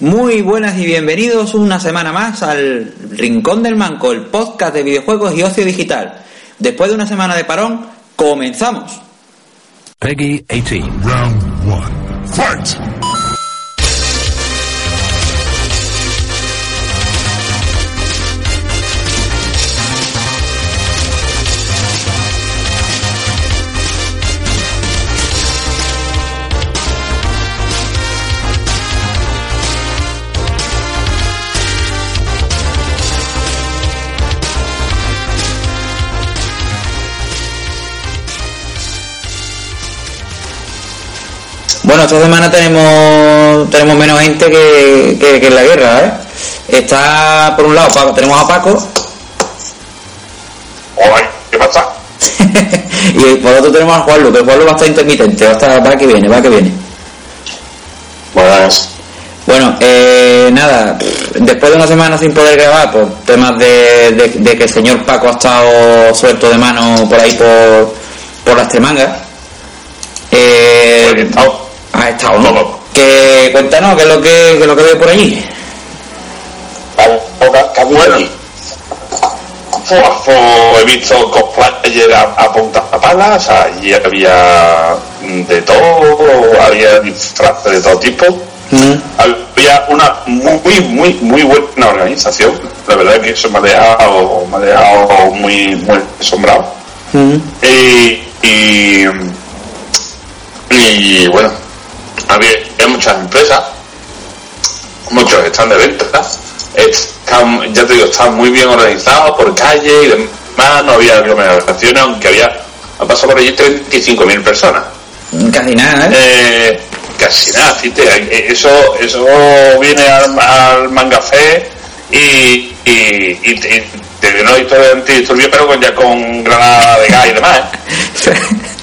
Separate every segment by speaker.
Speaker 1: Muy buenas y bienvenidos una semana más al Rincón del Manco, el podcast de videojuegos y ocio digital. Después de una semana de parón, comenzamos.
Speaker 2: Peggy 18.
Speaker 3: Round one. Fight!
Speaker 1: Bueno, esta semana tenemos tenemos menos gente que, que, que en la guerra, ¿eh? Está, por un lado, Paco, tenemos a Paco
Speaker 4: Hola, ¿qué pasa?
Speaker 1: y por otro tenemos a Juanlu, que Juanlu va a estar intermitente, va a estar, va que viene, va que viene.
Speaker 4: Buenas.
Speaker 1: Bueno, eh, nada, después de una semana sin poder grabar por temas de, de- de que el señor Paco ha estado suelto de mano por ahí por, por las tremangas, eh,
Speaker 4: Pues he estado.
Speaker 1: ha estado, ¿no? Que, cuéntanos, ¿qué es lo que, qué es lo que veo por allí?
Speaker 4: Bueno, fue- fue- he visto cosplayer a, a punta palas, allí había de todo, había disfraces de todo tipo.
Speaker 1: Mm,
Speaker 4: Había una muy, muy, muy buena organización. La verdad que eso me ha dejado, me ha dejado muy, muy asombrado.
Speaker 1: mm.
Speaker 4: Y, y, y, bueno, había, había muchas empresas, muchos están de venta, están, ya te digo, están muy bien organizados por calle y demás, no había aglomeraciones, aunque había, ha pasado por allí 35.000 personas.
Speaker 1: Casi nada, ¿eh?
Speaker 4: Eh, casi nada, fíjate, eh, eso, eso viene al, al mangafé y, y, y, y te dio una historia de pero con, ya con granada de gas y demás. ¿eh?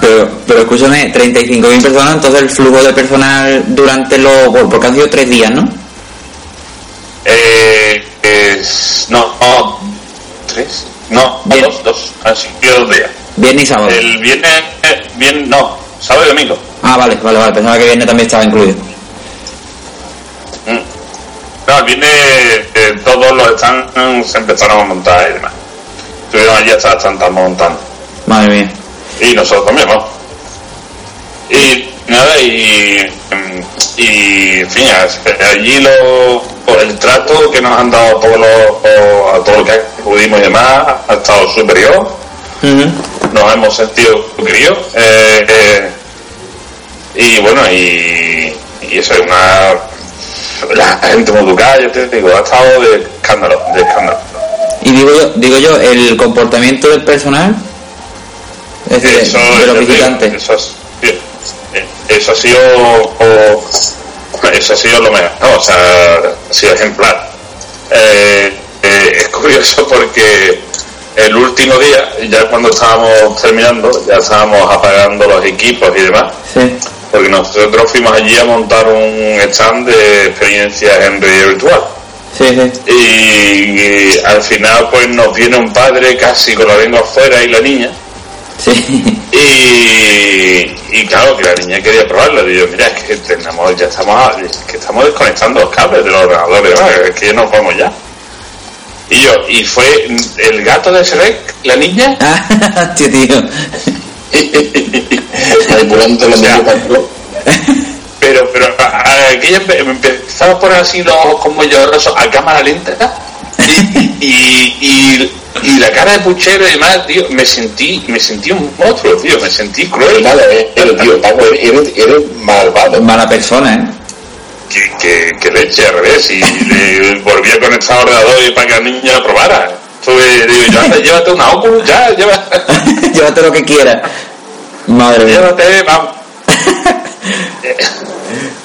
Speaker 1: Pero, pero escúchame, 35.000 personas, entonces el flujo de personal durante los... Porque han sido tres días, ¿no?
Speaker 4: Eh, es- no, no, tres, no,
Speaker 1: Bien.
Speaker 4: dos, dos, han sido dos días.
Speaker 1: Viernes y sábado.
Speaker 4: El viernes, eh, bien, no, sábado y domingo.
Speaker 1: Ah, vale, vale, vale, pensaba que viernes también estaba incluido.
Speaker 4: Mm. No, el viernes eh, todos los están se empezaron a montar y demás. Estuvieron allí hasta están montando.
Speaker 1: Madre mía.
Speaker 4: Y nosotros también, vamos. Y nada, y, y en fin, allí lo, el trato que nos han dado todos los, a todo lo que acudimos y demás ha estado superior. Nos hemos sentido queridos. Eh, eh, y bueno, y, y eso es una. La gente muy educada, yo te digo, ha estado de escándalo, de escándalo.
Speaker 1: Y digo yo, digo yo, el comportamiento del personal, es
Speaker 4: eso,
Speaker 1: de los visitantes.
Speaker 4: eso, es- eso ha sido o- eso ha sido lo mejor ¿no? o sea ha sido ejemplar Eh, eh, es curioso porque el último día ya cuando estábamos terminando ya estábamos apagando los equipos y demás
Speaker 1: Sí.
Speaker 4: porque nosotros fuimos allí a montar un stand de experiencias en realidad virtual
Speaker 1: Sí, sí.
Speaker 4: y, y al final pues nos viene un padre casi con la lengua afuera y la niña
Speaker 1: Sí.
Speaker 4: y, y claro, que la niña quería probarlo. Y yo, mira, es que tenemos, ya estamos, es que estamos desconectando los cables de los ordenadores, ¿no? es que ya nos vamos ya. Y yo, y fue el gato de Shrek, la niña,
Speaker 1: Ah, tío, tío.
Speaker 5: manipulando para el
Speaker 4: pero, pero a- a- aquella me empezaba a poner así los ojos como llorosos a cámara lenta y, y, y, y la cara de puchero y demás, tío, me sentí, me sentí un monstruo, tío, me sentí cruel.
Speaker 5: Nada, eh, eres, tío, Paco, eres, eres malvado.
Speaker 1: Mala persona, ¿eh?
Speaker 4: que, que, que leche al revés y le volví a conectar al ordenador y para que la niña lo probara Estuve, digo yo anda llévate una Oculus ya lleva,
Speaker 1: Llévate lo que quieras. Madre mía.
Speaker 4: llévate vamos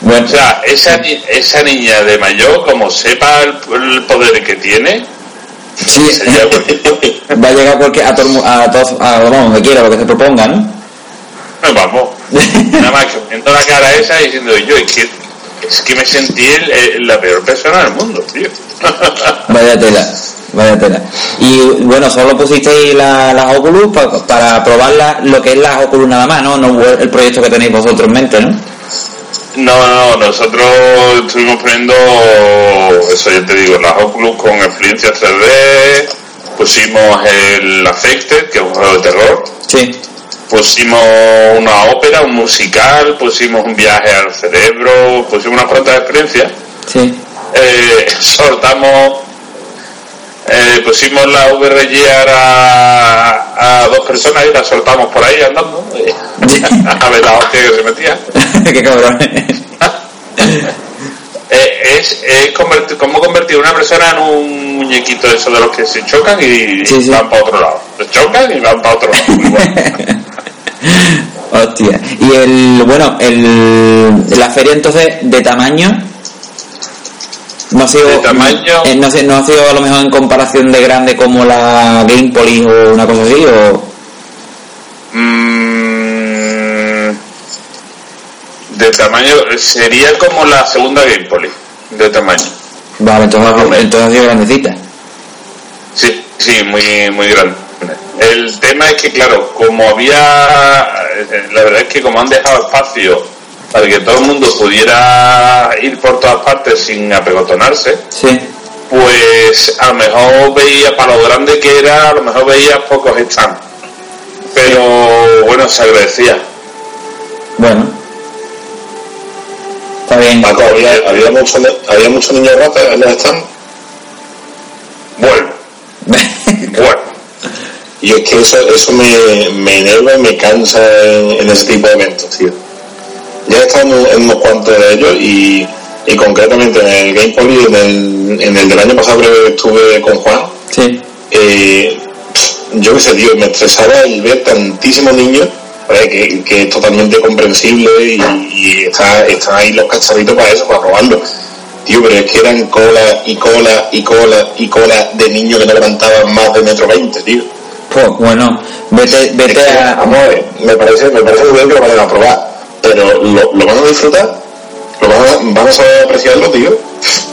Speaker 1: Bueno,
Speaker 4: O sea, esa, esa niña de mayor, como sepa el, el poder que tiene,
Speaker 1: sí,
Speaker 4: cosa.
Speaker 1: va a llegar porque a todo, a todos, a, vamos, donde quiera, lo que se proponga, ¿no?
Speaker 4: No, vamos. Nada más que la cara esa y diciendo yo, es que, es que me sentí el- el- la peor persona del mundo, tío.
Speaker 1: Vaya tela, vaya tela. Y bueno, solo pusisteis la- las Oculus pa- para probar la- lo que es las Oculus nada más, ¿no? No el proyecto que tenéis vosotros en mente, ¿no?
Speaker 4: No, no, nosotros estuvimos poniendo, eso ya te digo, las Oculus con experiencia 3D, pusimos el Affected, que es un juego de terror,
Speaker 1: Sí,
Speaker 4: pusimos una ópera, un musical, pusimos un viaje al cerebro, pusimos unas cuantas experiencias,
Speaker 1: sí.
Speaker 4: eh, soltamos, eh, pusimos la VRGR a, a dos personas y la soltamos por ahí andando, a ver la hostia que se metía.
Speaker 1: Qué cabrón.
Speaker 4: Eh, es, es convertir, como convertir una persona en un muñequito de esos de los que se chocan y
Speaker 1: Sí, sí.
Speaker 4: van para otro lado. Se chocan y van para otro lado. Muy bueno.
Speaker 1: Hostia. Y el, bueno, el, la feria entonces de tamaño no ha sido
Speaker 4: tamaño.
Speaker 1: eh, no, sé, no ha sido a lo mejor en comparación de grande como la Game Police o una cosa así o
Speaker 4: Mm, de tamaño, sería como la segunda Game Poly, de tamaño.
Speaker 1: vale entonces, entonces ha sido grandecita
Speaker 4: Sí, sí, muy, muy grande. El tema es que, claro, como había, eh, la verdad es que como han dejado espacio para que todo el mundo pudiera ir por todas partes sin apegotonarse,
Speaker 1: sí
Speaker 4: pues a lo mejor veía, para lo grande que era, a lo mejor veía pocos stands. Pero bueno, se agradecía.
Speaker 1: bueno está bien
Speaker 5: Paco, había, había muchos había muchos niños ratas en los stands.
Speaker 4: Bueno, bueno.
Speaker 5: Y es que eso, eso me, me enerva y me cansa en, en ese tipo de eventos, tío. Ya he estado en, unos cuantos de ellos y, y concretamente en el Game Poly, en el, en el del año pasado que estuve con Juan,
Speaker 1: sí
Speaker 5: eh, yo qué sé, tío, me estresaba el ver tantísimos niños, ¿vale? que, que es totalmente comprensible y, y está, están ahí los cacharritos para eso, para probarlo. Tío, pero es que eran cola y cola y cola y cola de niños que no levantaban más de metro veinte, tío.
Speaker 1: Pues, bueno vete
Speaker 5: Es
Speaker 1: vete
Speaker 5: que,
Speaker 1: a
Speaker 5: vamos a ver, me parece, me parece muy bien que lo vayan a probar, pero lo, lo van a disfrutar, lo van a, van a saber apreciarlo, tío.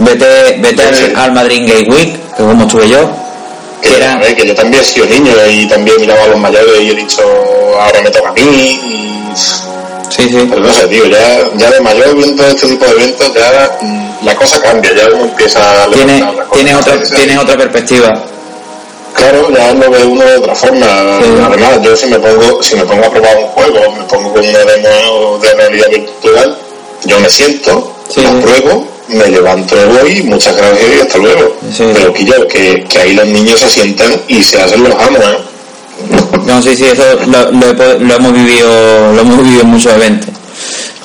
Speaker 1: vete vete al, al Madrid Gay Week que como estuve yo
Speaker 5: Que,
Speaker 1: que era
Speaker 5: ver, que yo también he sido niño y también miraba a los mayores y he dicho, ahora me toca a mí. Y...
Speaker 1: sí sí
Speaker 5: Pero no sé, tío, ya, ya de mayor viendo este tipo de eventos, ya mm, la cosa cambia, ya uno empieza a
Speaker 1: tiene
Speaker 5: levantar cosas.
Speaker 1: tienes otra tienes otra perspectiva
Speaker 5: Claro, ya lo ve uno de otra forma.
Speaker 1: Sí.
Speaker 5: Además, yo si me pongo, si me pongo a probar un juego, me pongo con una demo de realidad virtual, yo me siento,
Speaker 1: Sí.
Speaker 5: lo pruebo, me levanto y voy, muchas gracias y hasta luego.
Speaker 1: Sí.
Speaker 5: Pero que yo, que, que ahí los niños se sientan y se hacen los amos, ¿eh?
Speaker 1: No, sí, sí, eso lo, lo he lo hemos vivido, lo hemos vivido en muchos eventos.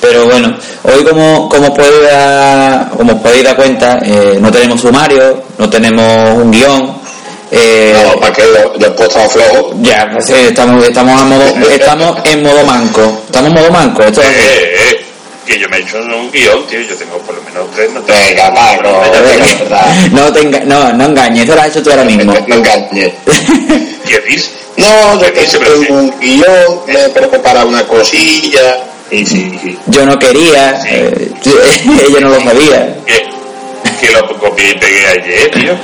Speaker 1: Pero bueno, hoy como, como podéis dar, como podéis dar cuenta, eh, no tenemos sumario, no tenemos un guion, eh,
Speaker 5: No, para que lo- después estaba flojo.
Speaker 1: ya, pues, eh, estamos, estamos, a modo, estamos en modo manco, estamos en modo manco, esto es así.
Speaker 4: Eh, eh, que yo me he hecho un guion, tío. Yo tengo por lo menos tres. No tengo-
Speaker 5: Venga.
Speaker 1: No, te enga- no, no engañes, eso lo has hecho tú ahora mismo.
Speaker 5: No engañes.
Speaker 4: ¿Qué dices?
Speaker 5: No, yo
Speaker 4: ¿Qué se
Speaker 5: tengo un guion, me preocupo para una cosilla. Y sí, sí.
Speaker 1: Yo no quería, eh, ella no lo sabía.
Speaker 4: Que, que lo copié y pegué ayer, tío.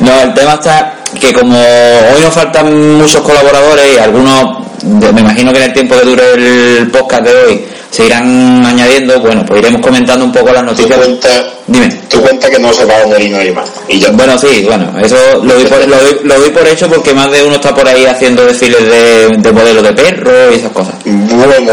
Speaker 1: No, el tema está que como hoy nos faltan muchos colaboradores y algunos, me imagino que en el tiempo que dure el podcast de hoy, se irán añadiendo, bueno, pues iremos comentando un poco las
Speaker 5: Tú
Speaker 1: noticias.
Speaker 5: cuenta,
Speaker 1: Dime.
Speaker 5: tú cuenta que no se va a añadir nadie más. Y ya
Speaker 1: Bueno, sí, bueno, eso lo doy, por, lo, doy, lo doy por hecho porque más de uno está por ahí haciendo desfiles de, de modelos de perro y esas cosas.
Speaker 5: Bueno.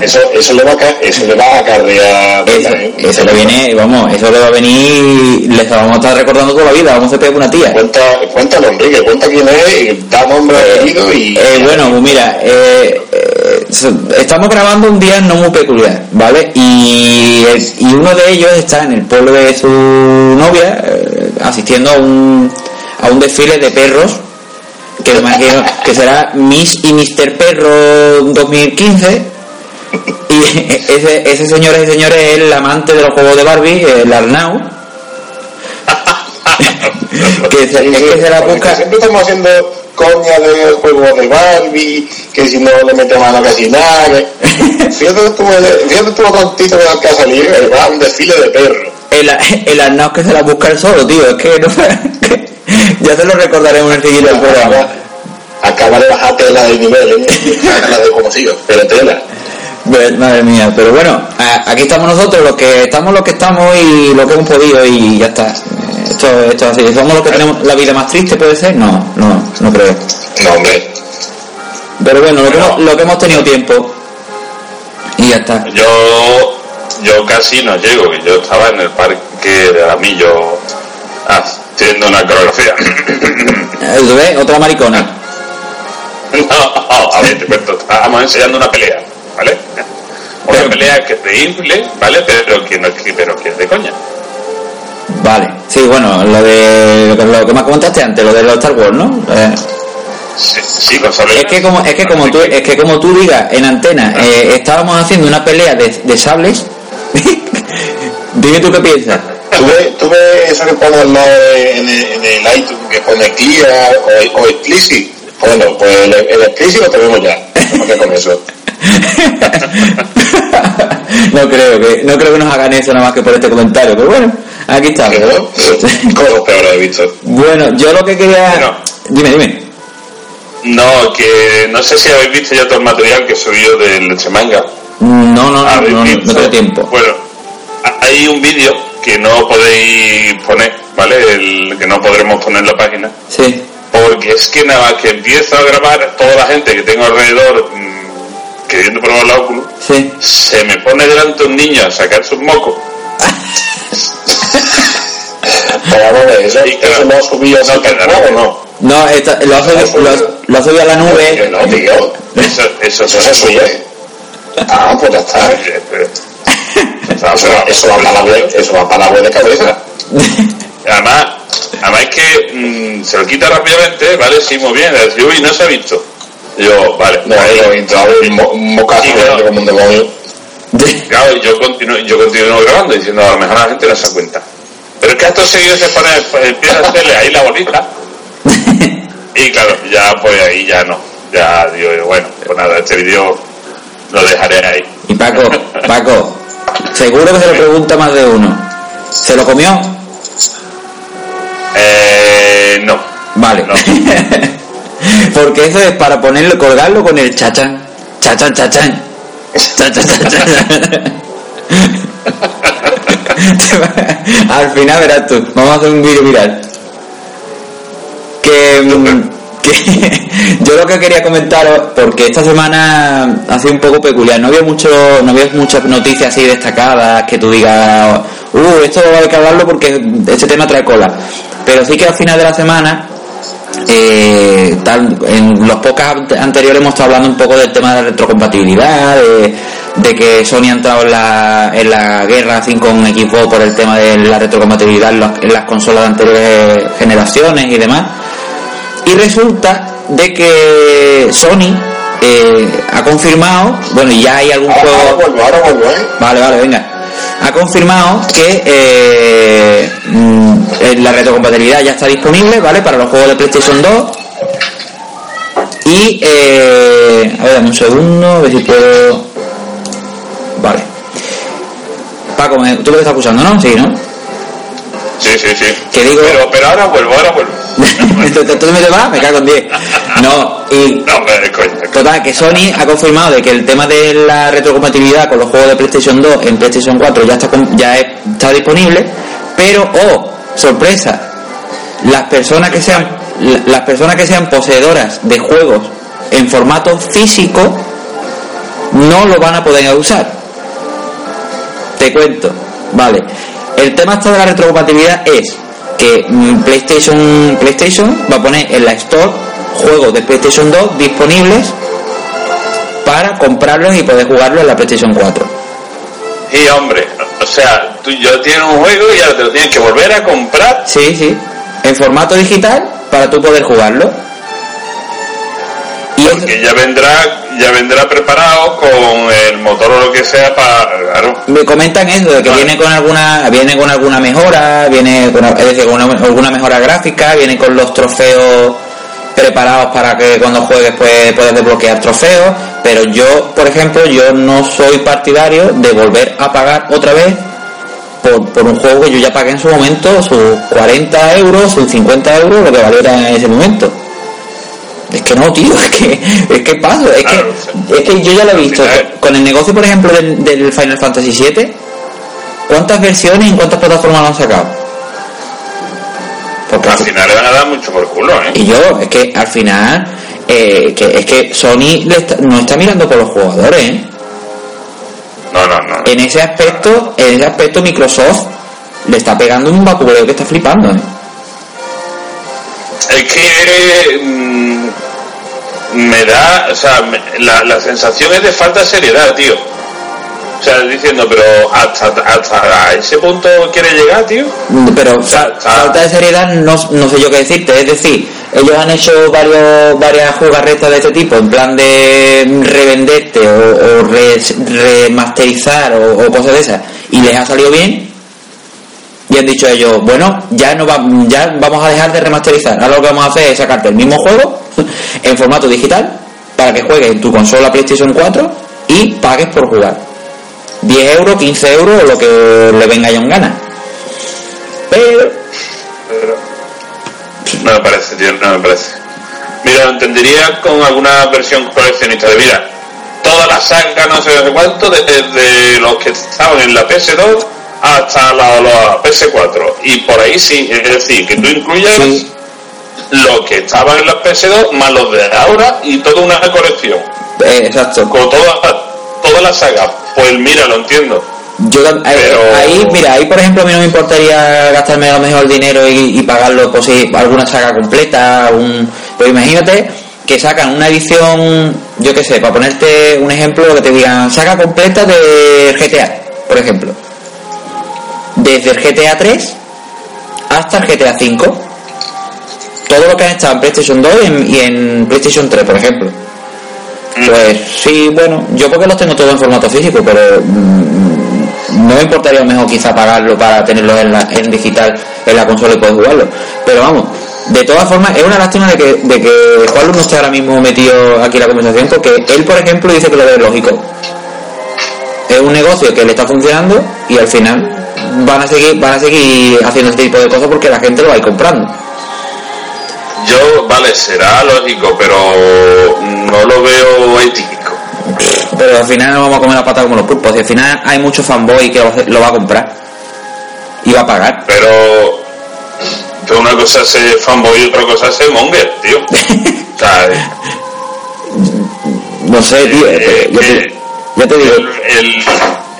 Speaker 5: Eso, eso, le va a, eso le va a acarrear.
Speaker 1: Eso, eso le viene, vamos, eso le va a venir, les vamos a estar recordando toda la vida, vamos a pegar una tía.
Speaker 5: Cuenta, cuéntalo, Enrique, cuenta quién es, da nombre, apellido y.
Speaker 1: Eh, bueno, pues mira, eh, eh, estamos grabando un día no muy peculiar, ¿vale? Y, y uno de ellos está en el pueblo de su novia eh, asistiendo a un, a un desfile de perros que me imagino que será Miss y Mr. Perro 2015 y, Y ese, ese señor, ese señor es el amante de los juegos de Barbie, el Arnau. que se, es que se la busca.
Speaker 5: Siempre estamos haciendo coña de juegos de Barbie, que si no le mete mano casi nada. que- Fíjate tú, el- fíjate tú lo tontito que acaba de salir, eh, va a un desfile de perros.
Speaker 1: El, el Arnau que se la busca el solo, tío. Es que no Ya se lo recordaremos en el siguiente programa.
Speaker 5: Acaba, de bajar tela de nivel, ¿eh? Sácala de como sigo, pero tela.
Speaker 1: Madre mía, pero bueno, a- aquí estamos nosotros, los que estamos, los que estamos y lo que hemos podido y ya está. Esto, esto es así. ¿Somos los que tenemos la vida más triste, puede ser? No, no, no creo.
Speaker 5: No, hombre.
Speaker 1: Pero bueno, lo que, hemos, lo que hemos tenido tiempo y ya está.
Speaker 4: Yo, yo casi no llego, que yo estaba en el parque de Aramillo haciendo una coreografía.
Speaker 1: Eh, ¿Tú ves? Otra maricona.
Speaker 4: no, a ver, te cuento, estábamos enseñando una pelea, ¿vale? Una
Speaker 1: Pero-
Speaker 4: pelea que es de infle, ¿vale? Pero que no pero que es de coña.
Speaker 1: Vale, sí, bueno, lo de lo que, me comentaste antes, lo de los Star Wars, ¿no? Eh,
Speaker 4: Sí, sí,
Speaker 1: es que como es que como tú es que como tú digas en antena, eh, estábamos haciendo una pelea de, de sables. Dime tú qué piensas.
Speaker 5: ¿Tú ves, tú ves eso que pone al lado de- en, el, en el iTunes que pone clear o, o explicit? Bueno, pues el, el explicit lo tenemos ya. No te con eso.
Speaker 1: no creo que no creo que nos hagan eso nada más que por este comentario, pero bueno, aquí está.
Speaker 5: Pero, Cosas peores he visto.
Speaker 1: Bueno, yo lo que quería
Speaker 4: Bueno.
Speaker 1: dime, dime.
Speaker 4: No, que no sé si habéis visto ya todo el material que he subido del Leche Manga.
Speaker 1: No, no, no,
Speaker 4: ¿Habéis
Speaker 1: no, no, tengo tiempo.
Speaker 4: Bueno, ha- hay un vídeo que no podéis poner, ¿vale? El que no podremos poner en la página.
Speaker 1: Sí.
Speaker 4: Porque es que nada más que empiezo a grabar, toda la gente que tengo alrededor mmm, queriendo probar la Oculus,
Speaker 1: Sí.
Speaker 4: se me pone delante un niño a sacar sus mocos.
Speaker 5: Pero a ver, ¿eso,
Speaker 4: Sí, claro.
Speaker 5: eso lo has subido
Speaker 4: No,
Speaker 5: o no?
Speaker 1: No, esta- lo, ha subido, lo, lo ha subido a la
Speaker 5: Que
Speaker 1: nube.
Speaker 5: no, tío.
Speaker 4: Eso, eso,
Speaker 5: Eso se sube. Ah, pues ya está. Eso, eso va para la web, eso va para la web de cabeza.
Speaker 4: Además, además es que mm, se lo quita rápidamente, ¿vale? Sí, muy bien. Dice, uy, no se ha visto. Yo, vale.
Speaker 5: No, no, y entraba un mo- un mocazo como un demonio.
Speaker 4: Claro, yo continúo, yo continúo grabando diciendo a lo mejor la gente no se da cuenta. Pero es que acto seguido se pone, pues, empieza a hacerle ahí la bolita. Y claro, ya pues ahí ya no. Ya digo, bueno, pues nada, este vídeo lo dejaré ahí.
Speaker 1: Y Paco, Paco, seguro que se lo pregunta más de uno. ¿Se lo comió?
Speaker 4: Eh, no.
Speaker 1: Vale.
Speaker 4: No.
Speaker 1: Porque eso es para ponerlo, colgarlo con el chachán. Chachán, chachán. Al final verás tú. Vamos a hacer un vídeo viral. Que, mm, que yo lo que quería comentaros, porque esta semana ha sido un poco peculiar, no había mucho, no había muchas noticias así destacadas que tú digas, uh, esto hay que hablarlo porque este tema trae cola. Pero sí que al final de la semana eh, tal, en los podcasts anteriores hemos estado hablando un poco del tema de la retrocompatibilidad, de, de que Sony ha entrado en la, en la guerra así con Xbox por el tema de la retrocompatibilidad en, los- en las consolas de anteriores generaciones y demás. Y resulta de que Sony eh, ha confirmado, bueno, y ya hay algún
Speaker 5: Ahora, ahora
Speaker 1: juego...
Speaker 5: vuelvo, ahora vuelvo, ¿eh?
Speaker 1: Vale, vale, venga. Ha confirmado que eh, mm, eh, la retrocompatibilidad ya está disponible, ¿vale? Para los juegos de PlayStation 2. Y, eh, a ver, dame un segundo, a ver si puedo... Vale. Paco, me- tú lo estás escuchando, ¿no? Sí, ¿no?
Speaker 4: Sí, sí, sí.
Speaker 1: ¿Qué digo?
Speaker 4: Pero, pero ahora vuelvo, ahora vuelvo.
Speaker 1: Entonces me te vas, me cago en 10. No, y
Speaker 4: No, hombre, coño.
Speaker 1: Total, que Sony ha confirmado de que el tema de la retrocompatibilidad con los juegos de PlayStation 2 en PlayStation 4 ya está ya es- está disponible, pero oh, sorpresa, las personas que sean la- las personas que sean poseedoras de juegos en formato físico no lo van a poder usar. Te cuento, vale. El tema esto de la retrocompatibilidad es que mm, PlayStation PlayStation va a poner en la Store juegos de PlayStation 2 disponibles para comprarlos y poder jugarlos en la PlayStation 4.
Speaker 4: Y hombre, o sea, tú ya tienes un juego y ahora te lo tienes que volver a comprar.
Speaker 1: Sí, sí. En formato digital para tú poder jugarlo. Y es-
Speaker 4: Porque ya vendrá, ya vendrá preparado con el motor o lo que sea para. Claro.
Speaker 1: me comentan eso de que
Speaker 4: Vale.
Speaker 1: viene con alguna viene con alguna mejora viene con, es decir con una- alguna mejora gráfica viene con los trofeos preparados para que cuando juegues pues puedas desbloquear trofeos pero yo por ejemplo yo no soy partidario de volver a pagar otra vez por, por un juego que yo ya pagué en su momento sus 40 euros sus 50 euros lo que valiera en ese momento es que no, tío, es que, es que paso, es
Speaker 4: Claro,
Speaker 1: que, es que yo ya lo he visto. Con el negocio, por ejemplo, del, del Final Fantasy VII, ¿cuántas versiones y en cuántas plataformas lo han sacado? Porque
Speaker 4: Al final le van a dar mucho por culo, ¿eh?
Speaker 1: y yo, es que al final, eh, que, es que Sony le está- no está mirando por los jugadores, ¿eh?
Speaker 4: No, no, no.
Speaker 1: En ese aspecto, en ese aspecto Microsoft le está pegando un vaculeo que está flipando, ¿eh?
Speaker 4: Es que mm, me da, o sea, me- la, la sensación es de falta de seriedad, tío. O sea, diciendo, pero hasta, hasta ese punto quiere llegar, tío.
Speaker 1: pero
Speaker 4: sea,
Speaker 1: falta de seriedad no, no sé yo qué decirte es decir ellos han hecho varios varias jugarretas de este tipo en plan de revenderte o, o re- remasterizar o, o cosas de esas y les ha salido bien y han dicho ellos bueno ya no va, ya vamos a dejar de remasterizar. Ahora lo que vamos a hacer es sacarte el mismo juego en formato digital para que juegues en tu consola PlayStation 4 y pagues por jugar. 10 euros 15 euros o lo que le venga ya en gana pero
Speaker 4: No me parece, tío, no me parece. Mira, lo entendería con alguna versión coleccionista de mira. Toda la saga, no sé no sé cuánto, desde desde los que estaban en la PS2 hasta la, la PS4. Y por ahí sí, es decir, que tú incluyas
Speaker 1: Sí.
Speaker 4: los que estaban en la PS2 más los de ahora y toda una colección.
Speaker 1: Eh, exacto.
Speaker 4: Con toda, toda la saga. Pues mira, lo entiendo.
Speaker 1: Yo eh,
Speaker 4: Pero-
Speaker 1: ahí, mira, ahí por ejemplo a mí no me importaría gastarme a lo mejor dinero y, y pagarlo por si alguna saga completa, un, pero imagínate que sacan una edición, yo qué sé, para ponerte un ejemplo, que te digan saga completa de GTA, por ejemplo. Desde el GTA 3 hasta el GTA 5. Todo lo que han estado en PlayStation 2 y en, y en PlayStation 3, por ejemplo. Pues sí, bueno, yo porque los tengo todos en formato físico, pero mm, no me importaría mejor quizá pagarlo para tenerlo en, la, en digital en la consola y poder jugarlo. Pero vamos, de todas formas, es una lástima de que, de que Juan no esté ahora mismo metido aquí la conversación, porque él, por ejemplo, dice que lo ve lógico. Es un negocio que le está funcionando y al final van a seguir, van a seguir haciendo este tipo de cosas porque la gente lo va a ir comprando.
Speaker 4: Yo, vale, será lógico, pero no lo veo ético.
Speaker 1: Pero al final no vamos a comer la pata como los pulpos. Y al final hay mucho fanboy que lo va a comprar y va a pagar.
Speaker 4: Pero, una cosa es ser fanboy y otra cosa es ser monger, tío. O sea,
Speaker 1: No sé, tío.
Speaker 4: Eh,
Speaker 1: yo, te,
Speaker 4: eh,
Speaker 1: yo te digo.
Speaker 4: el, el,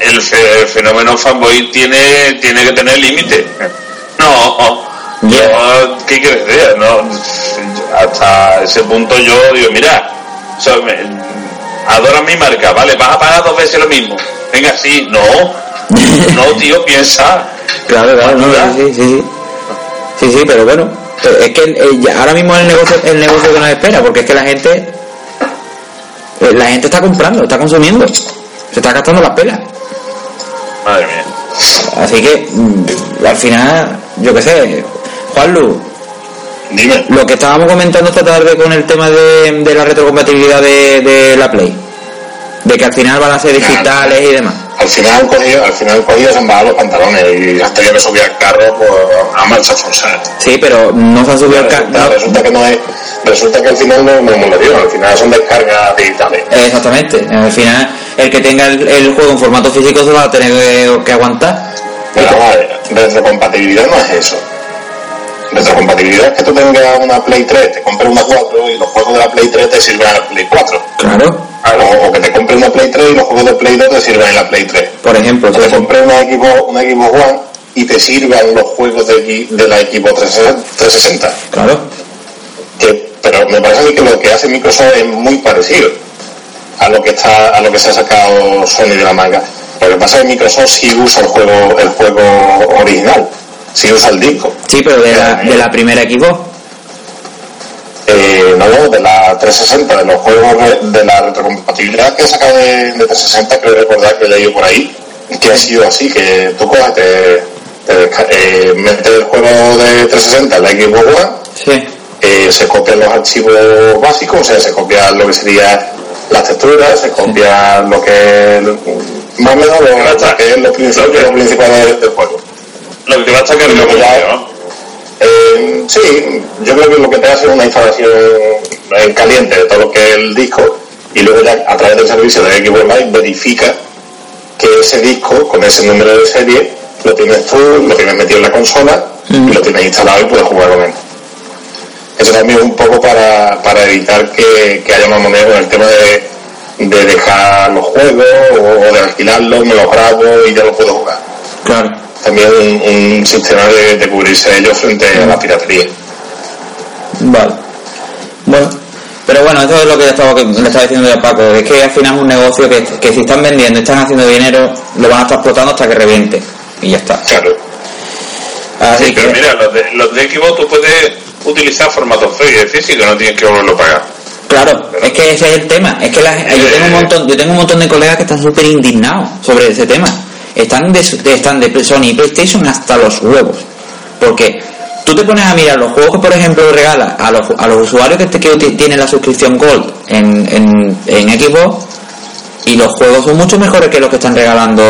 Speaker 4: el fe- el fenómeno fanboy tiene, tiene que tener límite. No, yo, ¿qué quieres decir? No, hasta ese punto yo digo, mira, o sea, me- adora mi marca, vale, vas a pagar dos veces lo mismo. Venga, sí, no, no, tío, piensa.
Speaker 1: Claro, claro, no, sí, sí, sí. Sí, sí, pero bueno. Es que eh, ahora mismo es el negocio, el negocio que nos espera, porque es que la gente. eh, La gente está comprando, está consumiendo. Se está gastando las pelas.
Speaker 4: Madre mía.
Speaker 1: Así que, mm, al final, yo qué sé, Juanlu,
Speaker 5: Dime.
Speaker 1: lo que estábamos comentando esta tarde con el tema de, de la retrocompatibilidad de, de la Play, de que al final van a ser digitales y demás.
Speaker 5: Al final han cogido, al final cogido se han bajado los pantalones y hasta yo me subí al carro pues, a marcha forzada.
Speaker 1: Sí, pero no se han subido
Speaker 5: Resulta,
Speaker 1: carro.
Speaker 5: resulta que no es, resulta que al final no, no es emulación, al final son descargas digitales.
Speaker 1: Exactamente, al final el que tenga el, el juego en formato físico se va a tener que, que aguantar.
Speaker 5: Pero vamos a ver, retrocompatibilidad no es eso. Retrocompatibilidad es que tú tengas una Play 3, te compres una 4 y los juegos de la Play 3 te sirven en la Play 4.
Speaker 1: Claro,
Speaker 5: O, o que te compres una Play 3 y los juegos de Play 2 te sirven en la Play 3.
Speaker 1: por ejemplo,
Speaker 5: O te compres una equipo, una equipo One y te sirvan los juegos de, de la equipo 360.
Speaker 1: claro,
Speaker 5: Que, pero me parece a mí que lo que hace Microsoft es muy parecido a lo que está a lo que se ha sacado Sony de la manga. Lo que pasa es que Microsoft sí usa el juego el juego original, sí usa el disco.
Speaker 1: sí, pero de la, de la primera Xbox.
Speaker 5: eh, no, de la 360, de los juegos de la retrocompatibilidad que saca de, de 360, creo recordar que he leído por ahí, que ha sido así, que tú coges, te, te eh, metes el juego de 360 en la Xbox One,
Speaker 1: Sí.
Speaker 5: eh, se copian los archivos básicos, o sea, se copian lo que sería las texturas, se copian lo que más o menos lo, lo que es lo principal, lo principal del, del juego.
Speaker 4: Lo que es
Speaker 5: Lo
Speaker 4: lo
Speaker 5: que ya-
Speaker 4: ¿no?
Speaker 5: Eh, sí, yo creo que lo que te hace es una instalación en caliente de todo lo que es el disco y luego ya a través del servicio de Xbox Live verifica que ese disco con ese número de serie lo tienes tú, lo tienes metido en la consola y lo tienes instalado y puedes jugar con él. Eso también es un poco para, para evitar que, que haya más moneda con el tema de, de dejar los juegos o, o de alquilarlos, me los grabo y ya los puedo jugar.
Speaker 1: Claro.
Speaker 5: También un, un sistema de, de cubrirse ellos frente a la piratería.
Speaker 1: Vale. Bueno. Pero bueno, eso es lo que le estaba, le estaba diciendo yo a Paco, es que al final es un negocio que, que si están vendiendo y están haciendo dinero, lo van a estar explotando hasta que reviente. Y ya está.
Speaker 5: Claro.
Speaker 1: Así
Speaker 4: Pero
Speaker 1: que,
Speaker 4: mira, los de, los de Xbox tú puedes utilizar formato fí- físico, no tienes que volverlo a pagar.
Speaker 1: claro, es que ese es el tema. Es que la- yo tengo un montón, yo tengo un montón de colegas que están súper indignados sobre ese tema. Están de, están de Sony y PlayStation hasta los huevos. Porque tú te pones a mirar los juegos que, por ejemplo, regala a los, a los usuarios que, te- que tienen la suscripción Gold en, en, en Xbox y los juegos son mucho mejores que los que están regalando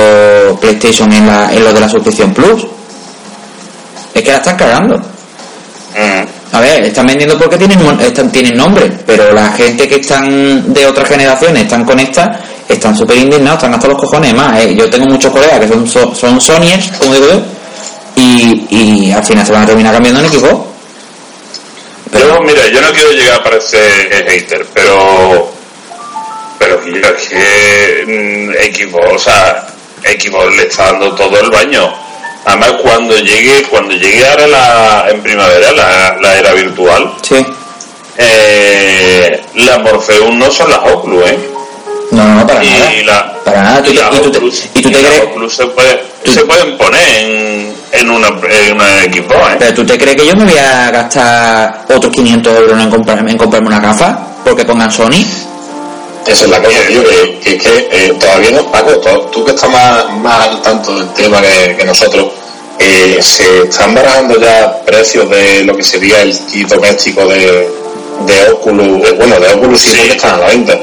Speaker 1: PlayStation en, la, en los de la suscripción Plus. Es que la están cagando. A ver, están vendiendo porque tienen, están, tienen nombre, pero la gente que están de otras generaciones están con esta, están súper indignados, están hasta los cojones más. eh. Yo tengo muchos colegas que son, so- son Sonyers, como digo yo, y, y al final se van a terminar cambiando en equipo.
Speaker 4: Yo, mira, yo no quiero llegar a parecer hater, pero. Pero que yo es que. mm, Xbox, o sea, Xbox le está dando todo el baño. Además, cuando llegue, cuando llegue ahora la, en primavera la, la era virtual,
Speaker 1: Sí.
Speaker 4: eh, las Morpheus no son las Oculus, ¿eh?
Speaker 1: No, no, para
Speaker 4: y
Speaker 1: nada.
Speaker 4: la,
Speaker 1: Para nada. ¿Tú
Speaker 4: y
Speaker 1: te-
Speaker 4: las
Speaker 1: y tú te- y tú te crees-
Speaker 4: Oculus se, puede-
Speaker 1: tú-
Speaker 4: se pueden poner en, en una, en una Xbox, ¿eh?
Speaker 1: Pero tú te crees que yo me voy a gastar otros 500 euros en comprarme, en comprarme una gafa porque pongan Sony.
Speaker 5: Esa es la cosa, tío, que, que es que eh, todavía no, Paco, tú, tú que estás más, más al tanto del tema que, que nosotros, eh, se están barajando ya precios de lo que sería el kit doméstico de, de Oculus, eh, bueno, de Oculus sí, porque están a la venta,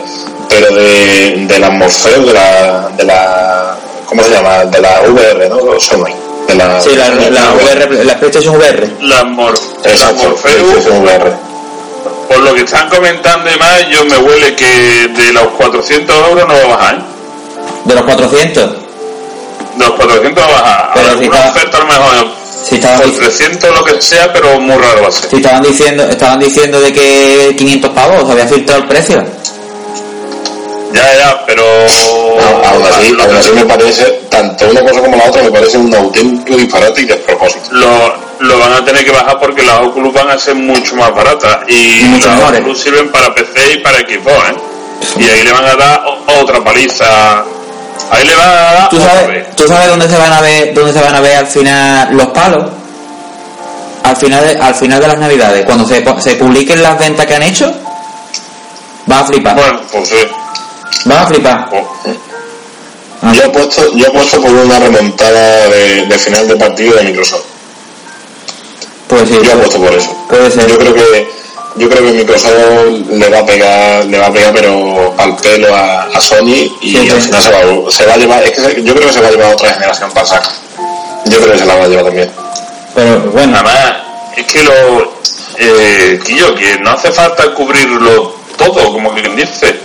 Speaker 5: pero de, de las Morpheus, de la, de la, ¿cómo se llama? De la VR, ¿no? Los Sony. De la,
Speaker 1: Sí, la, la, VR, la PlayStation VR.
Speaker 4: Las, Mor
Speaker 5: Exacto,
Speaker 4: Morpheus
Speaker 5: PlayStation VR.
Speaker 4: Por lo que están comentando y más, yo me huele que de los 400 euros no va a bajar. ¿eh?
Speaker 1: De los 400.
Speaker 4: De los 400 va a bajar.
Speaker 1: Pero
Speaker 4: Habrá
Speaker 1: si
Speaker 4: alguna
Speaker 1: está-
Speaker 4: oferta a lo mejor
Speaker 1: Si estaban,
Speaker 4: por
Speaker 1: dic-
Speaker 4: 300 lo que sea, pero muy raro va a ser.
Speaker 1: si estaban diciendo estaban diciendo de que 500 pavos había filtrado el precio.
Speaker 4: Ya, ya, pero...
Speaker 5: No, aún así,
Speaker 4: lo,
Speaker 5: aún así me parece, tanto una cosa como la otra me parece un auténtico disparate y despropósito.
Speaker 4: lo, lo van a tener que bajar porque las Oculus van a ser mucho más baratas. Y
Speaker 1: Y mucho
Speaker 4: las
Speaker 1: mejores.
Speaker 4: Oculus sirven para PC y para Xbox, ¿eh? Y ahí le van a dar otra paliza. Ahí le van a dar
Speaker 1: ¿Tú
Speaker 4: otra
Speaker 1: sabes,
Speaker 4: vez.
Speaker 1: ¿Tú sabes dónde se van a ver dónde se van a ver al final los palos? Al final de, al final de las navidades, cuando se, se publiquen las ventas que han hecho, vas a flipar.
Speaker 4: Bueno, pues sí.
Speaker 1: Vas a flipar. Ah,
Speaker 5: Yo he puesto, yo he puesto por una remontada de, de final de partido de Microsoft.
Speaker 1: Pues sí,
Speaker 5: Yo he puesto por eso.
Speaker 1: puede ser.
Speaker 5: Yo creo que yo creo que Microsoft le va a pegar, le va a pegar pero al pelo a, a Sony y
Speaker 1: Sí,
Speaker 5: al
Speaker 1: sí.
Speaker 5: final se va, a- se va a llevar, es que se- yo creo que se va a llevar otra generación para saco. Yo creo que se la va a llevar también.
Speaker 1: Pero bueno,
Speaker 4: Además, es que lo. Eh, Quillo, que no hace falta cubrirlo todo, como quien dice.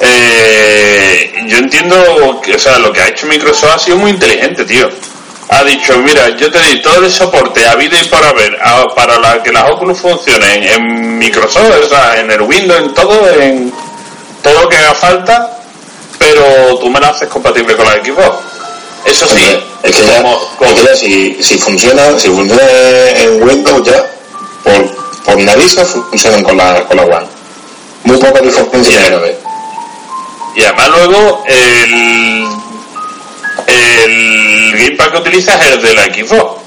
Speaker 4: Eh, yo entiendo que, o sea, lo que ha hecho Microsoft ha sido muy inteligente, tío. Ha dicho, mira, yo te doy todo el soporte a vida y por haber a- para la, que las Oculus funcionen en Microsoft, o sea, en el Windows, en todo, en todo lo que haga falta, pero tú me la haces compatible con la Xbox. Eso sí,
Speaker 5: es que ya,
Speaker 4: como-
Speaker 5: es que ya si, si funciona, si funciona en Windows ya, por, por narices funcionan con la, con la One. Muy poca diferencia
Speaker 4: Sí. Y además luego el, el gamepad que utilizas es el de la Xbox.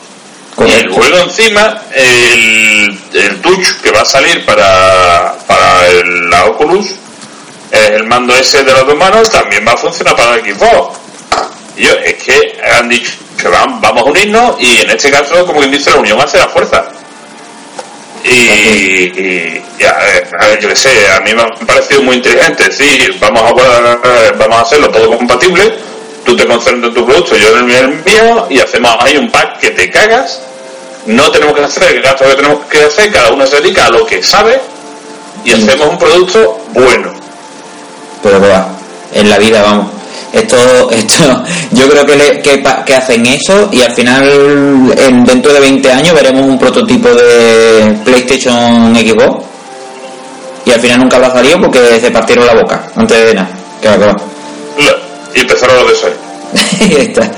Speaker 4: Y
Speaker 1: correcto.
Speaker 4: luego encima el, el touch que va a salir para, para el, la Oculus, el mando ese de las dos manos, también va a funcionar para el Xbox. Y yo, es que han dicho que van- vamos a unirnos y en este caso, como quien dice, la unión hace la fuerza. Y, y ya, a ver, yo qué sé, a mí me ha parecido muy inteligente decir, vamos a, vamos a hacerlo todo compatible, tú te concentras en tu producto, yo en el mío, y hacemos ahí un pack que te cagas, no tenemos que hacer el gasto que tenemos que hacer, cada uno se dedica a lo que sabe, y
Speaker 1: Mm.
Speaker 4: hacemos un producto bueno.
Speaker 1: pero va, en la vida vamos esto esto yo creo que, le- que, que hacen eso y al final en, dentro de 20 años veremos un prototipo de PlayStation Xbox y al final nunca habrá salido porque se partieron la boca antes de nada que va, que va.
Speaker 4: Y empezaron los deseos.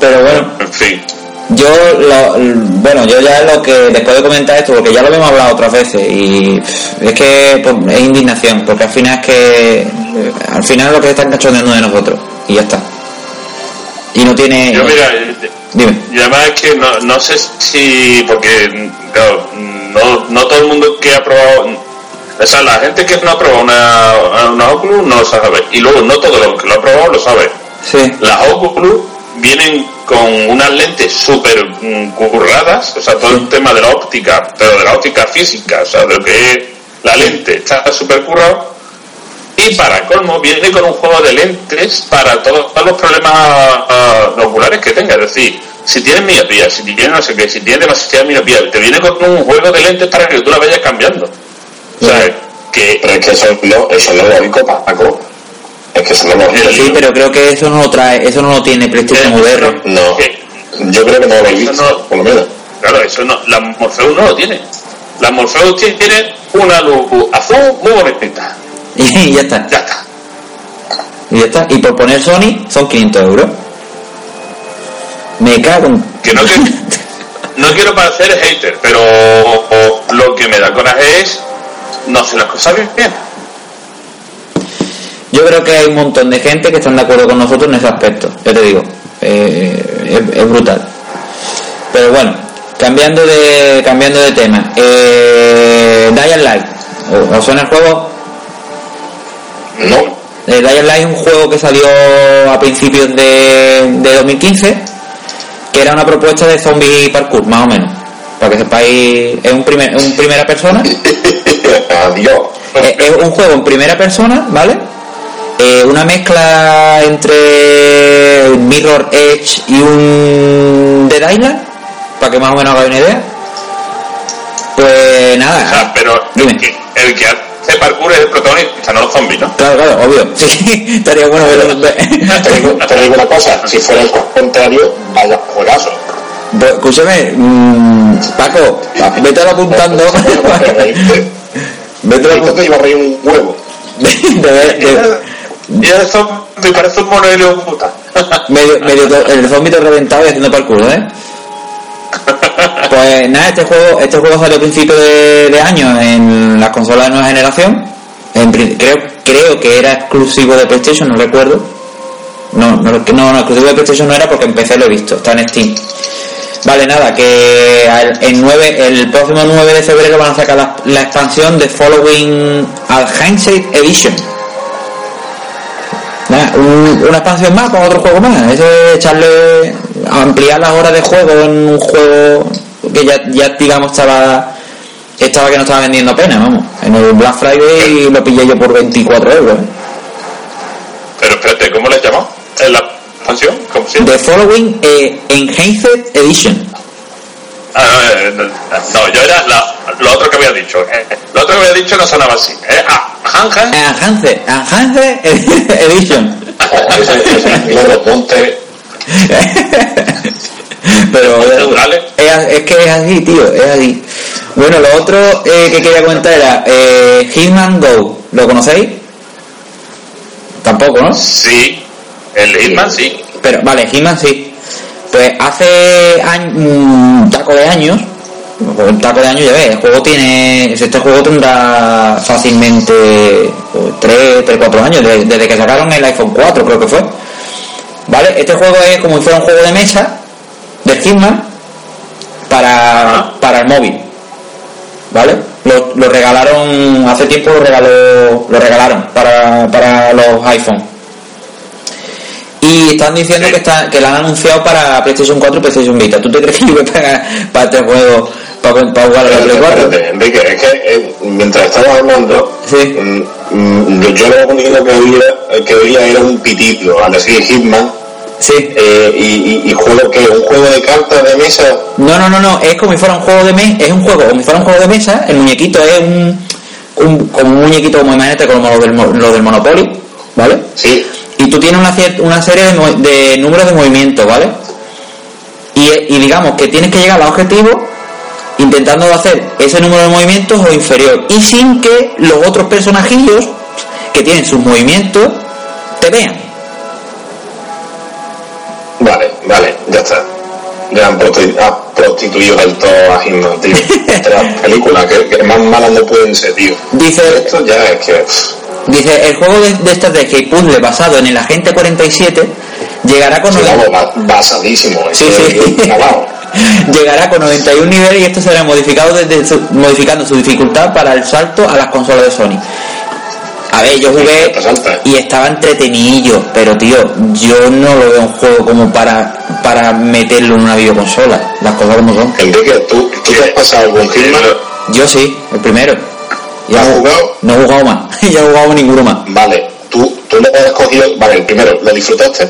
Speaker 1: Pero bueno
Speaker 4: En fin.
Speaker 1: Yo lo- bueno yo ya lo que después de comentar esto porque ya lo hemos hablado otras veces y es que pues, es indignación porque al final es que eh, al final lo que están cachondeando de nosotros y ya está y no tiene
Speaker 4: Yo, mira,
Speaker 1: dime
Speaker 4: Y además es que no, no sé si, porque, claro, no, no todo el mundo que ha probado, o sea, la gente que no ha probado una, una Oculus no lo sabe. Y luego no todo lo que lo ha probado lo sabe.
Speaker 1: sí
Speaker 4: Las Oculus vienen con unas lentes súper mm, curradas, o sea, todo el tema de la óptica, pero de la óptica física, o sea, de lo que es la lente, está súper currado. Y para colmo, viene con un juego de lentes para todos, los problemas ah, oculares que tenga. Es decir, si tienes miopía, si tienes no sé qué, si tienes demasiada miopía, te viene con un juego de lentes para que tú la vayas cambiando. O sea, que
Speaker 5: Pero es que eso es lo, eso es lo lógico, Paco. Es que eso lo lógico.
Speaker 1: sí pero creo que eso no lo trae eso no lo tiene PlayStation
Speaker 4: Eh,
Speaker 1: VR
Speaker 5: No, yo creo que no lo he visto,
Speaker 4: no-
Speaker 5: por lo menos.
Speaker 4: Claro, eso no, la Morpheus no lo tiene. La Morpheus tiene una luz azul muy bonita.
Speaker 1: y ya está
Speaker 4: Ya está.
Speaker 1: y ya está y por poner Sony son 500 euros me cago en
Speaker 4: Que no, que- no quiero parecer hater, pero o- lo que me da coraje es no hacer las cosas bien.
Speaker 1: Yo creo que hay un montón de gente que están de acuerdo con nosotros en ese aspecto, ya te digo, eh, es, es brutal. Pero bueno, cambiando de cambiando de tema, eh, Dying Light, ¿O- ¿os suena el juego?
Speaker 5: No,
Speaker 1: Eh, Dying Light es un juego que salió a principios de, de 2015, que era una propuesta de zombie parkour, más o menos, para que sepáis, es un, primer, un primera persona.
Speaker 5: adiós.
Speaker 1: Eh, es un juego en primera persona, ¿vale? Eh, una mezcla entre Mirror Edge y un Dead Island, para que más o menos hagáis una idea. Pues
Speaker 4: O sea,
Speaker 1: nada,
Speaker 4: pero
Speaker 1: Dime.
Speaker 4: el que, el que hace parkour es el protagonista, no los zombies, ¿no?
Speaker 1: claro, claro, obvio. Sí, estaría bueno verlo.
Speaker 5: Te digo, te digo una cosa, si fuera el contrario, vaya juegazo.
Speaker 1: Pues, Escúchame, mm, Paco, vete apuntando. vete
Speaker 5: Esto te iba a reír un huevo.
Speaker 4: Y eso me parece un un puta.
Speaker 1: medio, medio el zombie todo reventado y haciendo parkour, ¿eh? Pues nada, este juego, este juego salió a principios de, de año en las consolas de nueva generación. En creo, creo que era exclusivo de PlayStation, no recuerdo. No, no, no, no, exclusivo de PlayStation no era porque empecé lo he visto, está en Steam. Vale, nada, que al- el, 9, el próximo 9 de febrero van a sacar la, la expansión de Following al Hindsight Edition. Un- una expansión más con otro juego más. Eso es echarle. ampliar las horas de juego en un juego que ya, ya digamos estaba. estaba que no estaba vendiendo apenas, vamos. En el Black Friday lo pillé yo por 24 euros.
Speaker 4: Pero espérate, ¿cómo le llamó? ¿En la expansión? ¿Cómo se llama?
Speaker 1: The Following eh, Enhanced Edition.
Speaker 4: Ah, eh, no, no, yo era la- lo otro que había dicho. eh, lo otro que había dicho no sonaba así. Eh, ah, Hanja.
Speaker 1: Enhanced, Enhanced Edition.
Speaker 5: Ese, ese de Ponte,
Speaker 1: Pero es, es que es así, tío, es así. Bueno, lo otro eh, que quería comentar era eh, Hitman Go. ¿Lo conocéis? Tampoco, ¿no?
Speaker 4: Sí. El Hitman sí.
Speaker 1: Pero, vale, Hitman sí. Pues hace un taco de años, un taco de años ya ves, el juego tiene, este juego tendrá fácilmente 3, 3, 4 años, desde, desde que sacaron el iPhone 4 creo que fue. Vale, este juego es como si fuera un juego de mesa del Hitman para para el móvil. ¿Vale? Lo, lo regalaron, hace tiempo lo, regaló, lo regalaron para, para los iPhone. Y están diciendo que, está, que la han anunciado para PlayStation 4 y PlayStation Vita. ¿Tú te crees que yo voy a pagar para este juego para, para jugar a la Play 4?
Speaker 5: Espérate, Enrique, es que eh, mientras estabas hablando,
Speaker 1: Sí.
Speaker 5: mm, yo lo único que oía, que oía era un pitito al decir Hitman
Speaker 1: Sí.
Speaker 5: eh, y, y, y juego que un juego de cartas de mesa
Speaker 1: No, no, no, no, es como si fuera un juego de mesa, es un juego, como si fuera un juego de mesa, el muñequito es un, un como un muñequito como imagínate como lo del, lo del Monopoly, ¿vale?
Speaker 5: sí
Speaker 1: Y tú tienes una, serie de, números de movimiento, ¿vale? Y, y digamos que tienes que llegar al objetivo intentando hacer ese número de movimientos o inferior y sin que los otros personajillos que tienen sus movimientos te vean.
Speaker 5: Vale, vale, ya está. Ya han prosti- ha prostituido del todo a Hitman, tío. Esta es la película, que, que más malas no pueden ser, tío.
Speaker 1: Dice,
Speaker 5: Esto ya es que...
Speaker 1: dice el juego de, de estrategia y puzzle basado en el Agente 47 llegará con
Speaker 5: sí,
Speaker 1: 90
Speaker 5: vamos, ba- basadísimo.
Speaker 1: Sí,
Speaker 5: esto
Speaker 1: sí. Llegará con 91 niveles y esto será modificado desde su- modificando su dificultad para el salto a las consolas de Sony. A ver, yo jugué y estaba entretenido, pero tío, yo no lo veo un juego como para, para meterlo en una videoconsola. Las cosas como son.
Speaker 5: Enrique, ¿tú, tú te has pasado algún?
Speaker 1: Yo sí, el primero.
Speaker 5: ¿Lo has
Speaker 1: no-
Speaker 5: jugado?
Speaker 1: No he jugado más. ya he jugado ninguno más.
Speaker 5: Vale, tú, tú lo has cogido... Vale, el primero, ¿lo disfrutaste?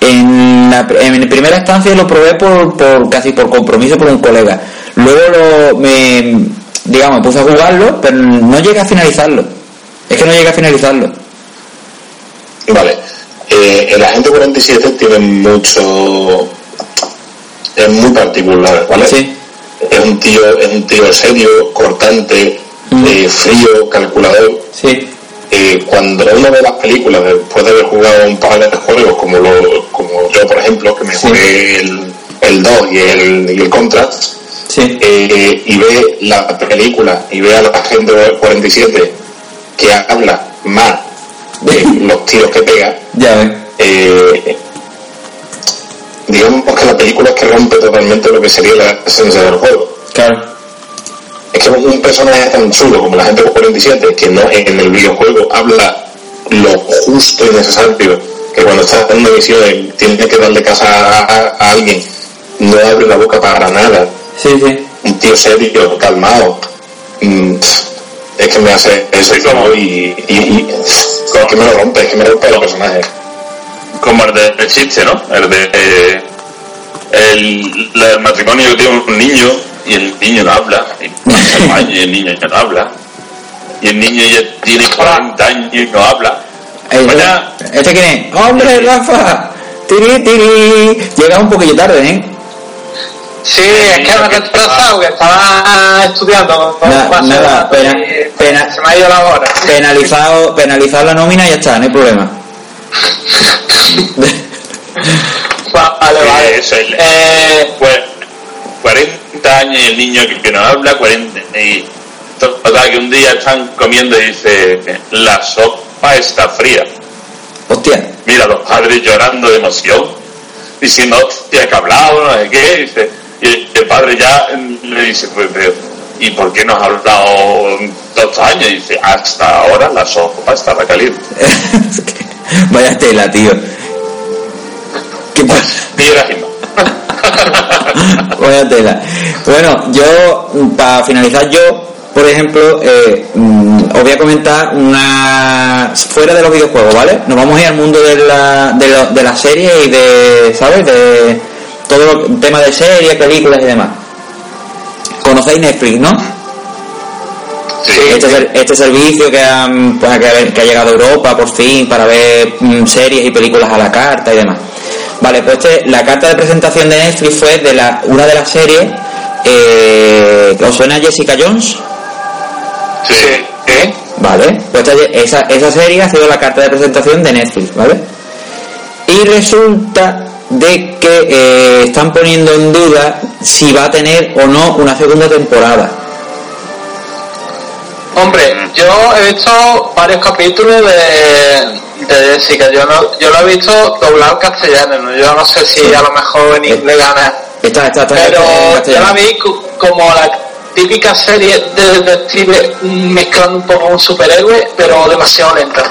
Speaker 1: En, la, en primera instancia lo probé por, por casi por compromiso por un colega. Luego lo, me, digamos, me puse a jugarlo, pero no llegué a finalizarlo. Es que no llegué a finalizarlo.
Speaker 5: Vale. Eh, el agente 47 tiene mucho... Es muy particular, ¿vale?
Speaker 1: Sí.
Speaker 5: Es un tío, es un tío serio, cortante. Eh, frío, calculador.
Speaker 1: Sí.
Speaker 5: Eh, cuando uno ve las películas, después de haber jugado un par de juegos, como, lo, como yo, por ejemplo, que me
Speaker 1: Sí.
Speaker 5: jugué el, el 2 y el, y el Contra,
Speaker 1: Sí.
Speaker 5: eh, y ve la película y ve a la gente 47 que habla más de los tiros que pega,
Speaker 1: Ya
Speaker 5: eh, digamos que la película es que rompe totalmente lo que sería la esencia del juego.
Speaker 1: Claro.
Speaker 5: Es que un personaje tan chulo como la gente 47, que no en el videojuego habla lo justo y necesario, que cuando estás en una misión tienes que darle casa a, a- a alguien, no abre la boca para nada.
Speaker 1: Sí, sí.
Speaker 5: Un tío serio, calmado. Mm, es que me hace eso y como y, y, y- es que me lo rompe, es que me rompe el personaje.
Speaker 4: como el del chiste, ¿no? El de eh, el, matrimonio que tiene un niño y el niño no habla, y el niño ya no habla, y el niño ya tiene 40 años y no habla.
Speaker 1: Eh,
Speaker 4: Vaya.
Speaker 1: ¿Este quién es? ¡Hombre, Rafa! ¡Tiri, tiri! Llega un poquillo tarde, ¿eh?
Speaker 6: Sí, es que me he retrasado, que estaba estudiando.
Speaker 1: nada, pena- pena-
Speaker 6: Se me ha ido la hora.
Speaker 1: Penalizado, penalizado la nómina y ya está, no hay problema.
Speaker 6: Vale, vale. Eh,
Speaker 4: Pues 40 años y el niño que, que no habla, 40 y total que un día están comiendo y dice la sopa está fría.
Speaker 1: Hostia.
Speaker 4: Mira los padres llorando de emoción, diciendo, hostia, que ha hablado, no sé qué, dice, y el, padre ya le dice, pues, pero, ¿y por qué no has hablado dos años? Y dice, hasta ahora la sopa estaba caliente.
Speaker 1: Vaya tela, tío. ¿Qué pasa?
Speaker 4: Y
Speaker 1: Vaya tela. Bueno, yo, para finalizar, yo, por ejemplo, eh, mm, os voy a comentar una. fuera de los videojuegos, ¿vale? Nos vamos a ir al mundo de la, de, lo- de las series y de. ¿sabes? De todo el tema de series, películas y demás. Conocéis Netflix, ¿no?
Speaker 4: Sí,
Speaker 1: Este, ser- este servicio que, han- pues, que, ha- que ha llegado a Europa por fin para ver mm, series y películas a la carta y demás. Vale, pues este- la carta de presentación de Netflix fue de la, una de las series. Eh, ¿Os suena Jessica Jones?
Speaker 4: sí,
Speaker 6: ¿qué?
Speaker 1: Vale, pues esta- esa, esa serie ha sido la carta de presentación de Netflix, ¿vale? Y resulta de que eh, están poniendo en duda si va a tener o no una segunda temporada.
Speaker 6: Hombre, yo he visto varios capítulos de, de Jessica. Yo no, yo lo he visto doblado castellano. ¿no? Yo no sé si a lo mejor en inglés gana.
Speaker 1: Está, está, está
Speaker 6: Pero yo la vi, como la típica serie de detective mezclando un poco un superhéroe, pero demasiado lenta.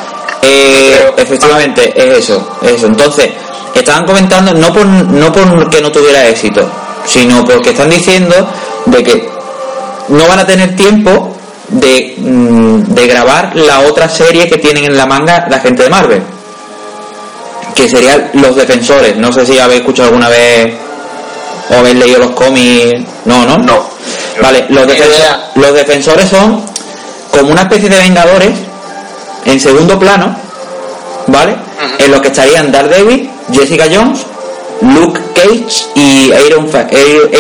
Speaker 1: Eh, efectivamente, es eso, es eso. Entonces, estaban comentando, no por, no por que no tuviera éxito, sino porque están diciendo de que no van a tener tiempo de, mm, de grabar la otra serie que tienen en la manga la gente de Marvel. Que serían Los Defensores. No sé si habéis escuchado alguna vez o habéis leído los cómics. No, ¿no?
Speaker 4: No.
Speaker 1: Vale, los,
Speaker 6: Ni
Speaker 1: defenso-
Speaker 6: idea.
Speaker 1: los defensores son como una especie de vengadores en segundo plano, ¿vale? En los que estarían Daredevil, Jessica Jones, Luke Cage y Iron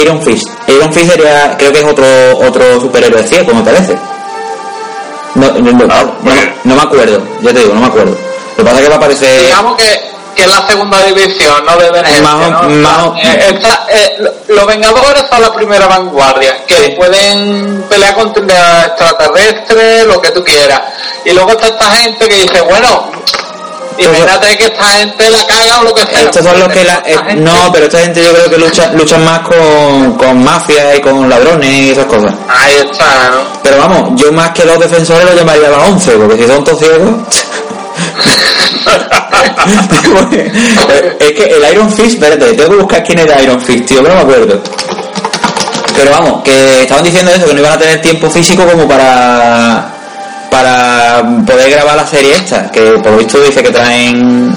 Speaker 1: Iron Fist. Iron Fist sería, creo que es otro otro superhéroe ciego, me parece. No, no, no,
Speaker 4: Ah,
Speaker 1: no-
Speaker 4: pues-
Speaker 1: no me acuerdo, ya te digo, no me acuerdo. Lo que pasa es que va a aparecer...
Speaker 6: Digamos que, que es la segunda división, no de
Speaker 1: o-
Speaker 6: ¿no? Eh, está- eh, lo- los Vengadores son la primera vanguardia, que
Speaker 1: Sí.
Speaker 6: pueden pelear contra extraterrestres, lo que tú quieras. Y luego está esta gente que dice, bueno, imagínate que esta gente la caga o lo que sea.
Speaker 1: Estos son los que la, eh, no, pero esta gente yo creo que lucha, luchan más con, con mafias y con ladrones y esas cosas.
Speaker 6: Ahí está, ¿no?
Speaker 1: Pero vamos, yo más que los defensores los llamaría a las 11, porque si son todos ciegos. es que el Iron Fist, espérate, tengo que buscar quién era Iron Fist, tío, que no me acuerdo. Pero vamos, que estaban diciendo eso, que no iban a tener tiempo físico como para para poder grabar la serie esta, que por lo visto dice que traen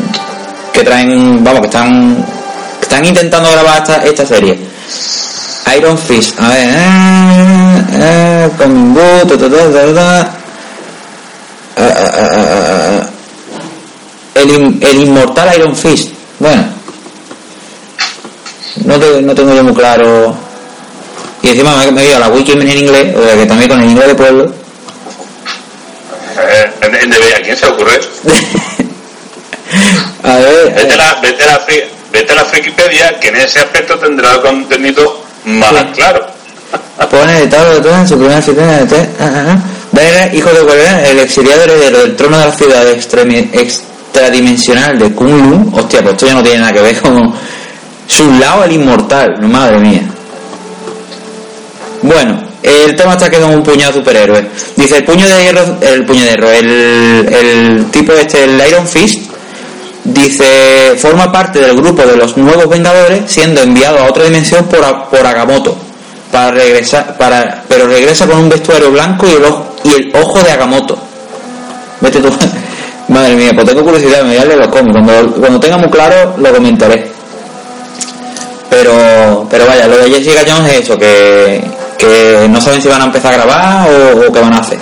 Speaker 1: que traen, vamos, que están que están intentando grabar esta, esta serie. Iron Fist, a ver, eh, eh, Coming Good, ta, el, el inmortal Iron Fist, bueno, no, te- no tengo yo muy claro. Y encima me, me he ido a la wiki en inglés, o sea que también con el inglés de pueblo.
Speaker 4: Eh, en, en DB, ¿a quién se le ocurre?
Speaker 1: a ver,
Speaker 4: Vete a
Speaker 1: eh,
Speaker 4: la, vete la, vete a la Frikipedia, que en ese aspecto tendrá contenido más
Speaker 1: Sí.
Speaker 4: claro.
Speaker 1: Pone de tal de todo en su primera oficina de ah, ah. Vader, hijo de Wolverine, el exiliado heredero del trono de la ciudad extradimensional de Kunlun. Hostia, pues esto ya no tiene nada que ver con su lado el inmortal. Madre mía. Bueno, el tema está que son un puñado de superhéroes. Dice el puño de hierro, el puño de hierro, el, el tipo este, el Iron Fist, dice forma parte del grupo de los nuevos Vengadores, siendo enviado a otra dimensión por, por Agamotto para regresar, para, pero regresa con un vestuario blanco y el, ojo, y el ojo de Agamotto. Vete tú. Madre mía, pues tengo curiosidad, me voy a los cómics. Cuando, cuando tenga muy claro, lo comentaré. Pero, pero vaya, lo de Jessica Jones es eso, que, que no saben si van a empezar a grabar o, o qué van a hacer.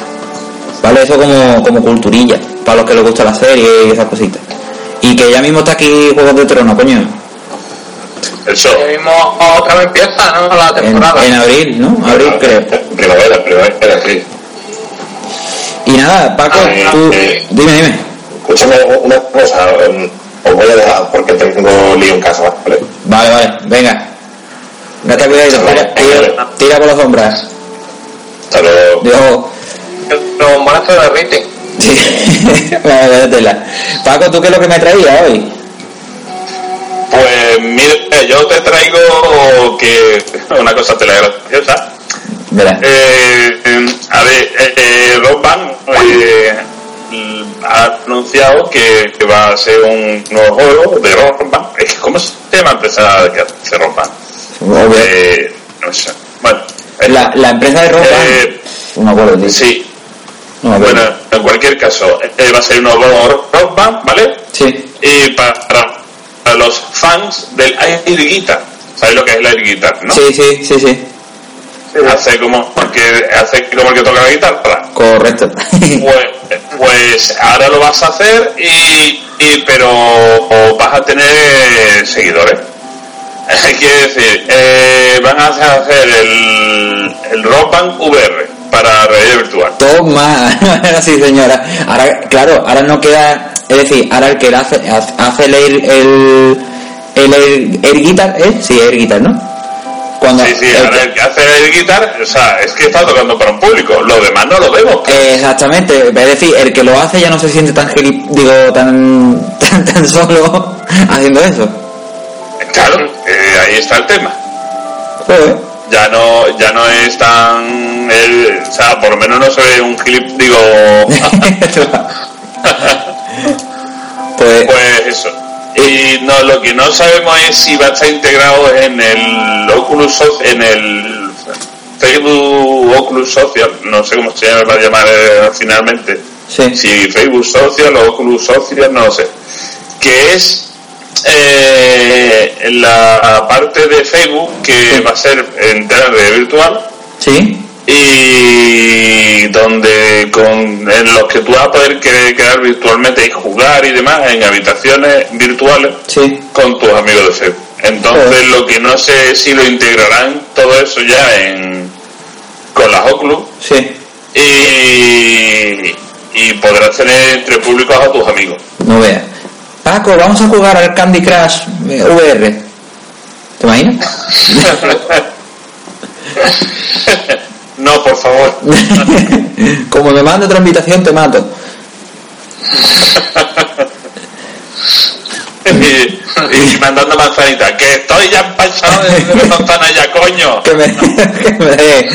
Speaker 1: ¿Vale? Eso como, como culturilla, para los que les gusta la serie y esas cositas. Y que ya mismo está aquí Juegos de Tronos, coño.
Speaker 4: El show.
Speaker 6: Ya mismo otra vez empieza, ¿no? La
Speaker 1: En,
Speaker 6: temporada.
Speaker 1: en abril, ¿no? Abril creo.
Speaker 5: Primavera, primavera, sí.
Speaker 1: Y nada, Paco,
Speaker 5: Ay,
Speaker 1: tú...
Speaker 5: eh.
Speaker 1: Dime, dime.
Speaker 5: Escúchame una cosa, em, os voy a dejar porque tengo lío en casa, ¿vale?
Speaker 1: Vale, vale, venga. Gata cuidadito, tira, tira, tira por las sombras.
Speaker 5: Hasta luego.
Speaker 1: Dios.
Speaker 6: Los bombones se derriten.
Speaker 1: Sí. vale, vale, tela. Paco, ¿tú qué es lo que me traías hoy?
Speaker 4: Pues mire, yo te traigo que una cosa telegrafiosa.
Speaker 1: Verás.
Speaker 4: Eh, eh, a ver, eh, eh, Rock Band eh, ha anunciado que, que va a ser un nuevo juego de Rock Band. Es que, ¿Cómo se llama la empresa que hace Rock Band? Eh, no sé. Bueno,
Speaker 1: La, la empresa de ropa.
Speaker 4: eh,
Speaker 1: no me acuerdo, tío.
Speaker 4: sí.
Speaker 1: No me acuerdo.
Speaker 4: Bueno, en cualquier caso, eh, va a ser un nuevo Rock Band, ¿vale?
Speaker 1: Sí.
Speaker 4: Y para, para los fans del air guitar, ¿sabes lo que es el air guitar, no?
Speaker 1: Sí, sí, sí, sí.
Speaker 4: Hace como que hace como el que toca la guitarra.
Speaker 1: Correcto.
Speaker 4: Pues, pues ahora lo vas a hacer y, y- pero vas a tener seguidores. Quiere decir, eh, van a hacer el, el Rock Band VR para realidad virtual.
Speaker 1: Toma, sí señora. Ahora, claro, ahora no queda, es decir, ahora el que hace, hace el el, el air guitar, ¿eh? Sí, air guitar, ¿no? Cuando
Speaker 4: Sí, sí,
Speaker 1: el
Speaker 4: ahora
Speaker 1: que-
Speaker 4: el que hace el guitar, o sea, es que está tocando para un público, lo demás no lo vemos.
Speaker 1: Exactamente, es decir, el que lo hace ya no se siente tan digo, tan, tan, tan solo haciendo eso.
Speaker 4: Claro, ahí está el tema. Ya no ya no es tan el- o sea por lo menos no ve un clip digo
Speaker 1: pues,
Speaker 4: pues eso y no lo que no sabemos es si va a estar integrado en el Oculus en el Facebook Oculus Social no sé cómo se va a llamar eh, finalmente
Speaker 1: sí.
Speaker 4: si Facebook Social o Oculus Social no lo sé que es eh, la parte de Facebook que va a ser entera de virtual
Speaker 1: Sí.
Speaker 4: y donde con en los que tú vas a poder quedar virtualmente y jugar y demás en habitaciones virtuales
Speaker 1: Sí.
Speaker 4: con tus amigos de Facebook. Entonces lo que no sé si lo integrarán todo eso ya en con las Oculus
Speaker 1: Sí.
Speaker 4: y, y podrás tener entre públicos a tus amigos.
Speaker 1: No veas. Paco, vamos a jugar al Candy Crush eh, VR. ¿Te imaginas?
Speaker 4: no, por favor.
Speaker 1: Como me mande otra invitación, te mato.
Speaker 4: y, y mandando manzanita, que estoy ya empachado de de manzana ya, coño.
Speaker 1: Que me, que me dé.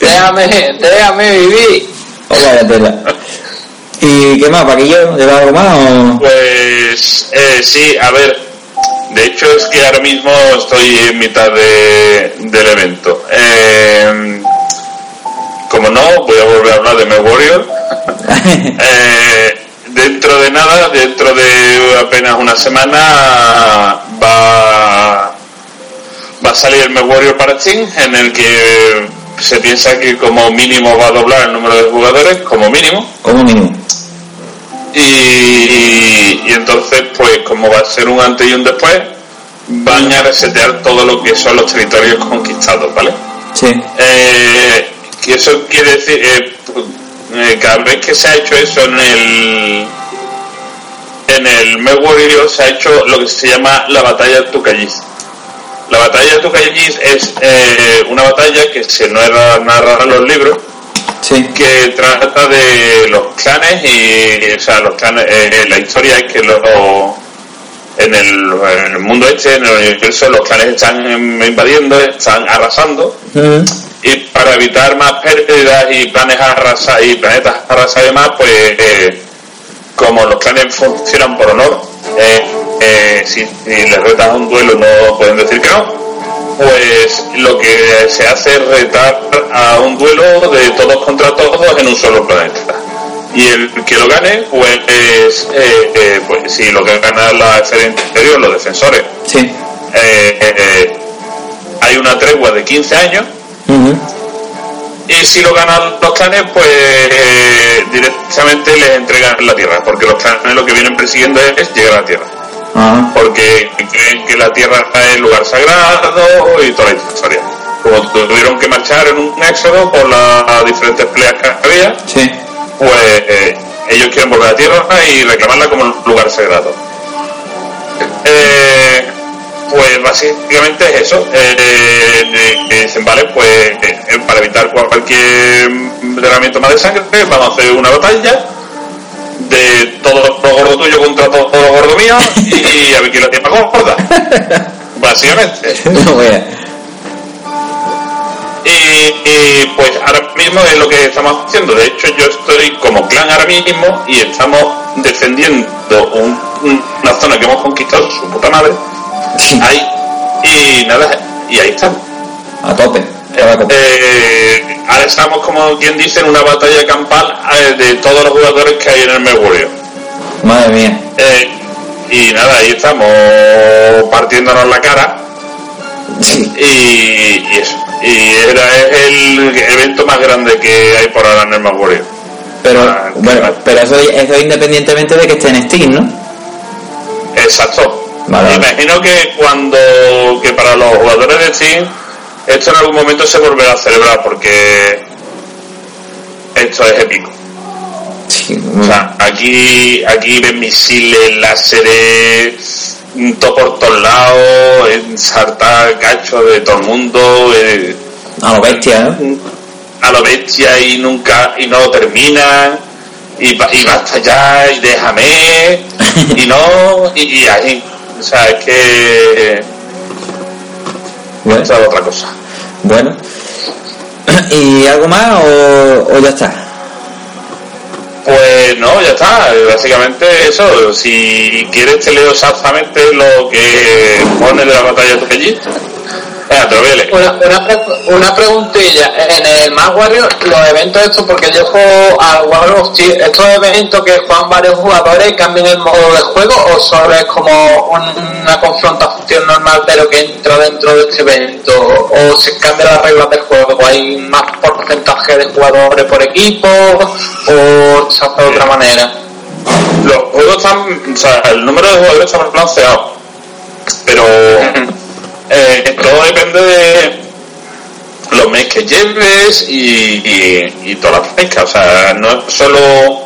Speaker 6: Déjame, déjame vivir.
Speaker 1: Oh, tela. ¿Y qué más, Paquillo? ¿Lleva algo más o...?
Speaker 4: Pues eh, sí, a ver, de hecho es que ahora mismo estoy en mitad de, del evento. Eh, como no, voy a volver a hablar de Warrior. Eh, dentro de nada, dentro de apenas una semana, va, va a salir el Warrior para Steam, en el que se piensa que como mínimo va a doblar el número de jugadores, como mínimo.
Speaker 1: Como mínimo.
Speaker 4: Y, y entonces, pues como va a ser un antes y un después, van a resetear todo lo que son los territorios conquistados, ¿vale?
Speaker 1: Sí.
Speaker 4: Eh, que eso quiere decir, eh, eh, cada vez que se ha hecho eso en el en el Me Warrior se ha hecho lo que se llama la batalla de Tucayis. La batalla de Tucayis es eh, una batalla que se narra, narra en los libros
Speaker 1: Sí.
Speaker 4: que trata de los clanes y o sea los clanes eh, la historia es que los en el, en el mundo este en el universo los clanes están invadiendo están arrasando y para evitar más pérdidas y planes arrasa y planetas arrasados y demás pues eh, como los clanes funcionan por honor eh, eh, si, les retas a un duelo no pueden decir que no pues lo que se hace es retar a un duelo de todos contra todos en un solo planeta. Y el que lo gane, pues, es, eh, eh, pues si lo que gana la esfera interior, los defensores,
Speaker 1: Sí.
Speaker 4: eh, hay una tregua de 15 años,
Speaker 1: Ujú.
Speaker 4: Y si lo ganan los clanes, pues eh, directamente les entregan la Tierra, porque los clanes lo que vienen persiguiendo es llegar a la Tierra
Speaker 1: Ah.
Speaker 4: porque creen que la tierra es el lugar sagrado y toda la historia. Como tuvieron que marchar en un éxodo por las diferentes peleas que había,
Speaker 1: Sí.
Speaker 4: pues eh, ellos quieren volver a la tierra y reclamarla como un lugar sagrado. Eh, pues básicamente es eso. Eh, dicen, vale, pues eh, para evitar cualquier derramamiento más de sangre, vamos a hacer una batalla de todo lo gordo tuyo contra todo lo gordo mío y, a ver quién la tiene más gorda. Básicamente.
Speaker 1: No veas.
Speaker 4: Y, y, pues ahora mismo es lo que estamos haciendo. De hecho, yo estoy como clan ahora mismo y estamos defendiendo un- una zona que hemos conquistado, su puta madre. Ahí. Y nada, y ahí estamos.
Speaker 1: A tope. Copa.
Speaker 4: Eh, ahora estamos, como quien dice, en una batalla campal eh, de todos los jugadores que hay en el Mercurio.
Speaker 1: Madre mía.
Speaker 4: Eh, y nada, ahí estamos partiéndonos la cara
Speaker 1: Sí.
Speaker 4: y, y eso. Y era el evento más grande que hay por ahora en el Mercurio.
Speaker 1: Pero,
Speaker 4: Ah,
Speaker 1: bueno, pero eso, eso independientemente de que esté en Steam, ¿no?
Speaker 4: Exacto.
Speaker 1: Vale.
Speaker 4: Imagino que cuando que para los jugadores de Steam esto en algún momento se volverá a celebrar porque esto es épico.
Speaker 1: Sí.
Speaker 4: O sea, aquí, aquí ven misiles, láseres, mm, todo por todos lados, ensartar cachos de todo el mundo, eh,
Speaker 1: A lo bestia, ¿eh?
Speaker 4: a lo bestia y nunca, y no termina, y, y basta ya, y déjame, y no, y, y ahí. O sea, es que
Speaker 1: Bueno,
Speaker 4: otra cosa.
Speaker 1: Bueno. ¿Y algo más o, o ya está?
Speaker 4: Pues no, ya está. Básicamente eso. Si quieres te leo exactamente lo que pone de la batalla de Tokeji. A.
Speaker 6: Una, una, pre- una preguntilla. En el Más Warrior, los eventos estos, porque yo juego al Warrior ¿estos eventos que juegan varios jugadores cambian el modo de juego o solo es como un- una confrontación normal pero que entra dentro de este evento? ¿O se cambian las reglas del juego? ¿Hay más porcentaje de jugadores por equipo? ¿O se hace de otra manera?
Speaker 4: Los juegos están. O sea, el número de jugadores está balanceado. Pero. Eh, todo depende de los meses que lleves y, y, y toda la pesca. O sea, no solo.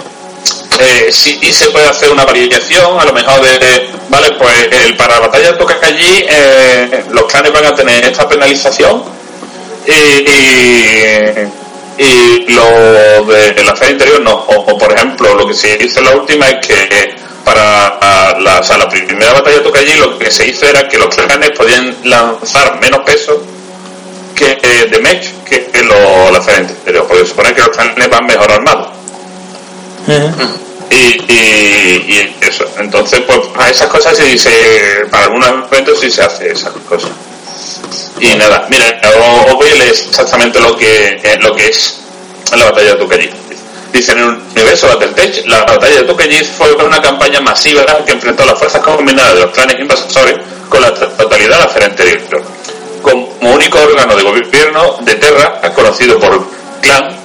Speaker 4: Eh, se puede hacer una variación, a lo mejor de, vale, pues el para la batalla toca que allí eh, los clanes van a tener esta penalización y, y, lo de la feria interior no. O, o, por ejemplo, lo que se hizo en la última es que la, o sea, la primera batalla toca allí lo que se hizo era que los clanes podían lanzar menos peso que eh, de mech que, que lo, la feria interior, porque se supone que los clanes van mejor armados. Y, y, y eso, entonces pues a esas cosas sí se, para algunos eventos sí se hace esas cosas. Y nada, mira, os, voy a leer exactamente lo que, eh, lo que es la batalla de Tukaji. Dice, en el universo Battletech, la batalla de Tukaji fue una campaña masiva que enfrentó a las fuerzas combinadas de los clanes invasores con la totalidad de la feria anterior. Como único órgano de gobierno de Terra, conocido por clan,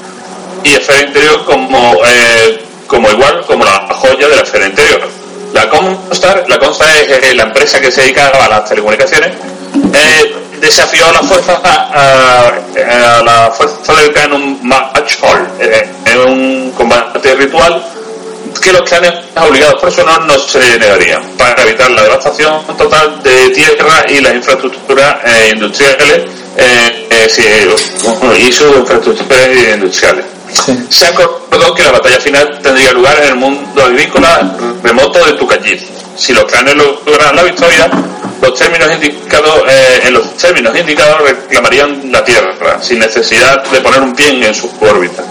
Speaker 4: y esfera interior como, eh, como igual como la joya de la esfera interior. La Comstar, la Comstar es eh, la empresa que se dedica a las telecomunicaciones, eh, desafió a la fuerza a, a, a la fuerza del clan en un match hall, eh, en un combate ritual que los clanes obligados honor no se negarían para evitar la devastación total de tierra y las infraestructuras eh, industriales eh, y sus infraestructuras industriales.
Speaker 1: Sí.
Speaker 4: Se acordó que la batalla final tendría lugar en el mundo agrícola remoto de Tucayid. Si los clanes lograran la victoria, los términos indicados, eh, en los términos indicados reclamarían la Tierra, sin necesidad de poner un pie en su órbita.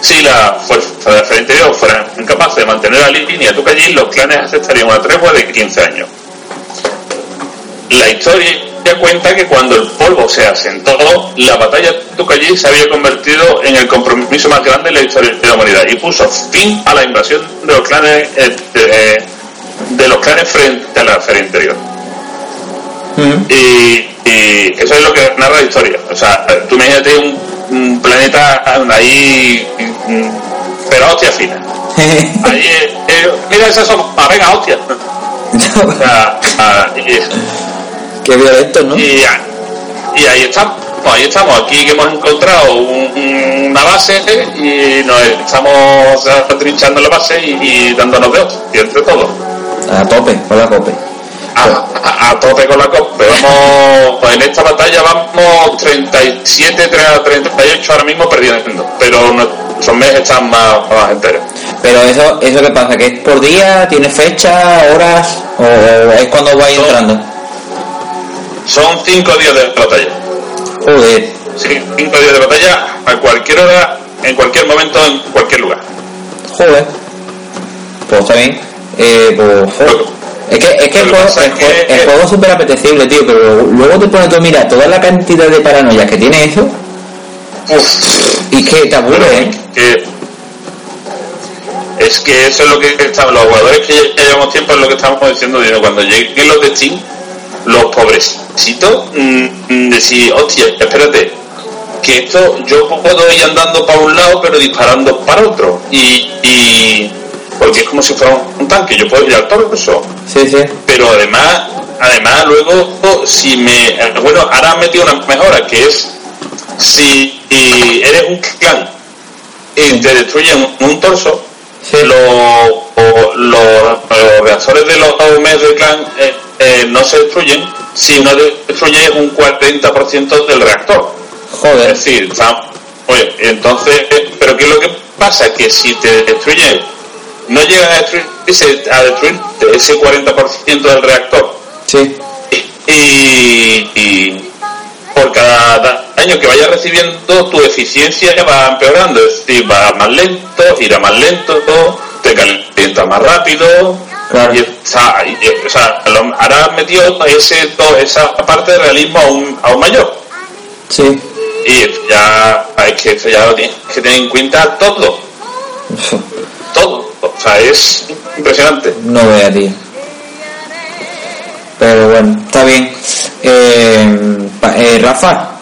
Speaker 4: Si la fuerza de frente interior fueran incapaces de mantener la línea Tucayid, los clanes aceptarían una tregua de 15 años. La historia cuenta que cuando el polvo se asentó, la batalla de Tucayí se había convertido en el compromiso más grande en la historia de la humanidad y puso fin a la invasión de los clanes eh, de, de los clanes frente a la feria interior. Y, y eso es lo que narra la historia. O sea, tú imagínate un, un planeta ahí, mm, pero hostia fina. Ahí, eh, eh, mira esa sopa, venga, hostia. O sea, ah, y,
Speaker 1: Qué violento, ¿no?
Speaker 4: y, y ahí estamos, pues ahí estamos, aquí que hemos encontrado un- una base y nos estamos trinchando la base y, y dándonos de y entre todos.
Speaker 1: A tope, con la cope.
Speaker 4: A, a- a tope con la copa. Vamos, pues en esta batalla vamos 37, 38 ahora mismo perdiendo, pero nuestros meses están más, más enteros.
Speaker 1: Pero eso, eso qué pasa, que es por día, tiene fecha, horas, o es cuando vais entrando.
Speaker 4: Son 5 días de batalla.
Speaker 1: Joder,
Speaker 4: Sí, 5 días de batalla a cualquier hora, en cualquier momento, en cualquier lugar.
Speaker 1: joder. Pues está bien. Eh, pues. Es que, es que el juego, el,
Speaker 4: es
Speaker 1: jue-
Speaker 4: que-
Speaker 1: el juego es súper apetecible, tío, pero luego te pones tú a mirar toda la cantidad de paranoia que tiene eso.
Speaker 4: Uf,
Speaker 1: y que te aburre, ¿eh?
Speaker 4: que es que eso es lo que estamos los jugadores que ya llevamos tiempo es lo que estamos diciendo cuando lleguen los de Steam los pobrecitos mm, mm, decir hostia espérate que esto yo puedo ir andando para un lado pero disparando para otro y, y porque es como si fuera un tanque yo puedo ir al torso
Speaker 1: Sí, sí.
Speaker 4: pero además además luego si me eh, bueno ahora han metido una mejora que es si eres un clan y te destruyen un torso
Speaker 1: Sí.
Speaker 4: los, o- los, los reactores de los AUMs del clan eh, eh, no se destruyen si no destruyes un 40% del reactor
Speaker 1: Joder.
Speaker 4: es decir, oye, entonces, pero ¿qué es lo que pasa? Que si te destruyen, no llegan a destruirse, a destruirte ese 40% del reactor
Speaker 1: Sí.
Speaker 4: y, y por cada año que vayas recibiendo, tu eficiencia va empeorando. Es decir, va más lento, irá más lento, te calienta más rápido.
Speaker 1: Claro.
Speaker 4: Y, o sea, y- o sea, lo- ahora has metido ese, to- esa parte de realismo aún, aún mayor.
Speaker 1: Sí.
Speaker 4: Y ya es que eso ya lo tienes que tener en cuenta todo. Todo. O sea, es impresionante.
Speaker 1: No vea, tío. Pero bueno, está bien. Eh, eh, Rafa,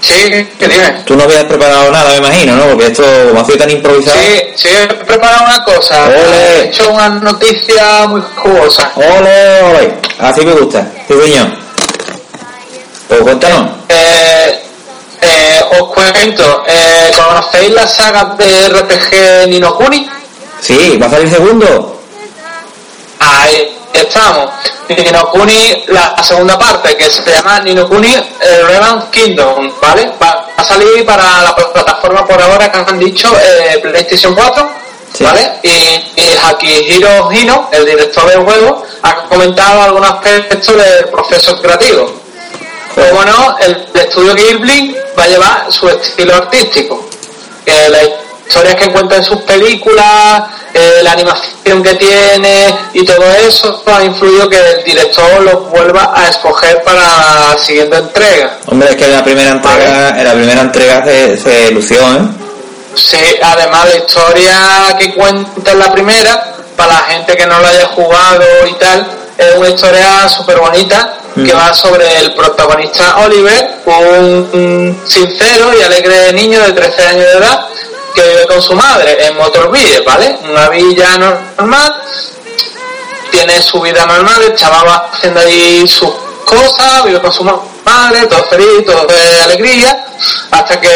Speaker 6: Sí, ¿qué dime?
Speaker 1: tú no habías preparado nada, me imagino, ¿no? Porque esto, como ha sido tan improvisado.
Speaker 6: Sí, sí, he preparado una cosa.
Speaker 1: Ole.
Speaker 6: He hecho una noticia muy jugosa.
Speaker 1: ¡Ole, ole! Así me gusta. Sí, señor. Pues cuéntanos.
Speaker 6: Eh, eh, os cuento, eh, ¿conocéis la saga de RPG Nino Kuni?
Speaker 1: Sí, va a salir segundo.
Speaker 6: Ahí estamos. Nino Kuni, la segunda parte, que se llama Nino Kuni eh, Revan Kingdom, ¿vale? Va a salir para la plataforma por ahora que han dicho eh, PlayStation 4,
Speaker 1: Sí.
Speaker 6: ¿vale? Y, y Akihiro Hino, el director del juego, ha comentado algunos aspectos del proceso creativo. Como no, el, estudio Ghibli va a llevar su estilo artístico. Que las historias que encuentra en sus películas, eh, la animación que tiene y todo eso ha influido que el director los vuelva a escoger para la siguiente entrega.
Speaker 1: Hombre, es que la primera entrega, en la primera entrega se, se lució, ¿eh?
Speaker 6: Sí, además la historia que cuenta en la primera, para la gente que no lo haya jugado y tal, es una historia súper bonita que va sobre el protagonista Oliver, un, un sincero y alegre niño de 13 años de edad que vive con su madre en Motorville, ¿vale? Una villa normal, tiene su vida normal, el chaval va haciendo ahí sus cosas, vive con su madre, todo feliz, todo de alegría, hasta que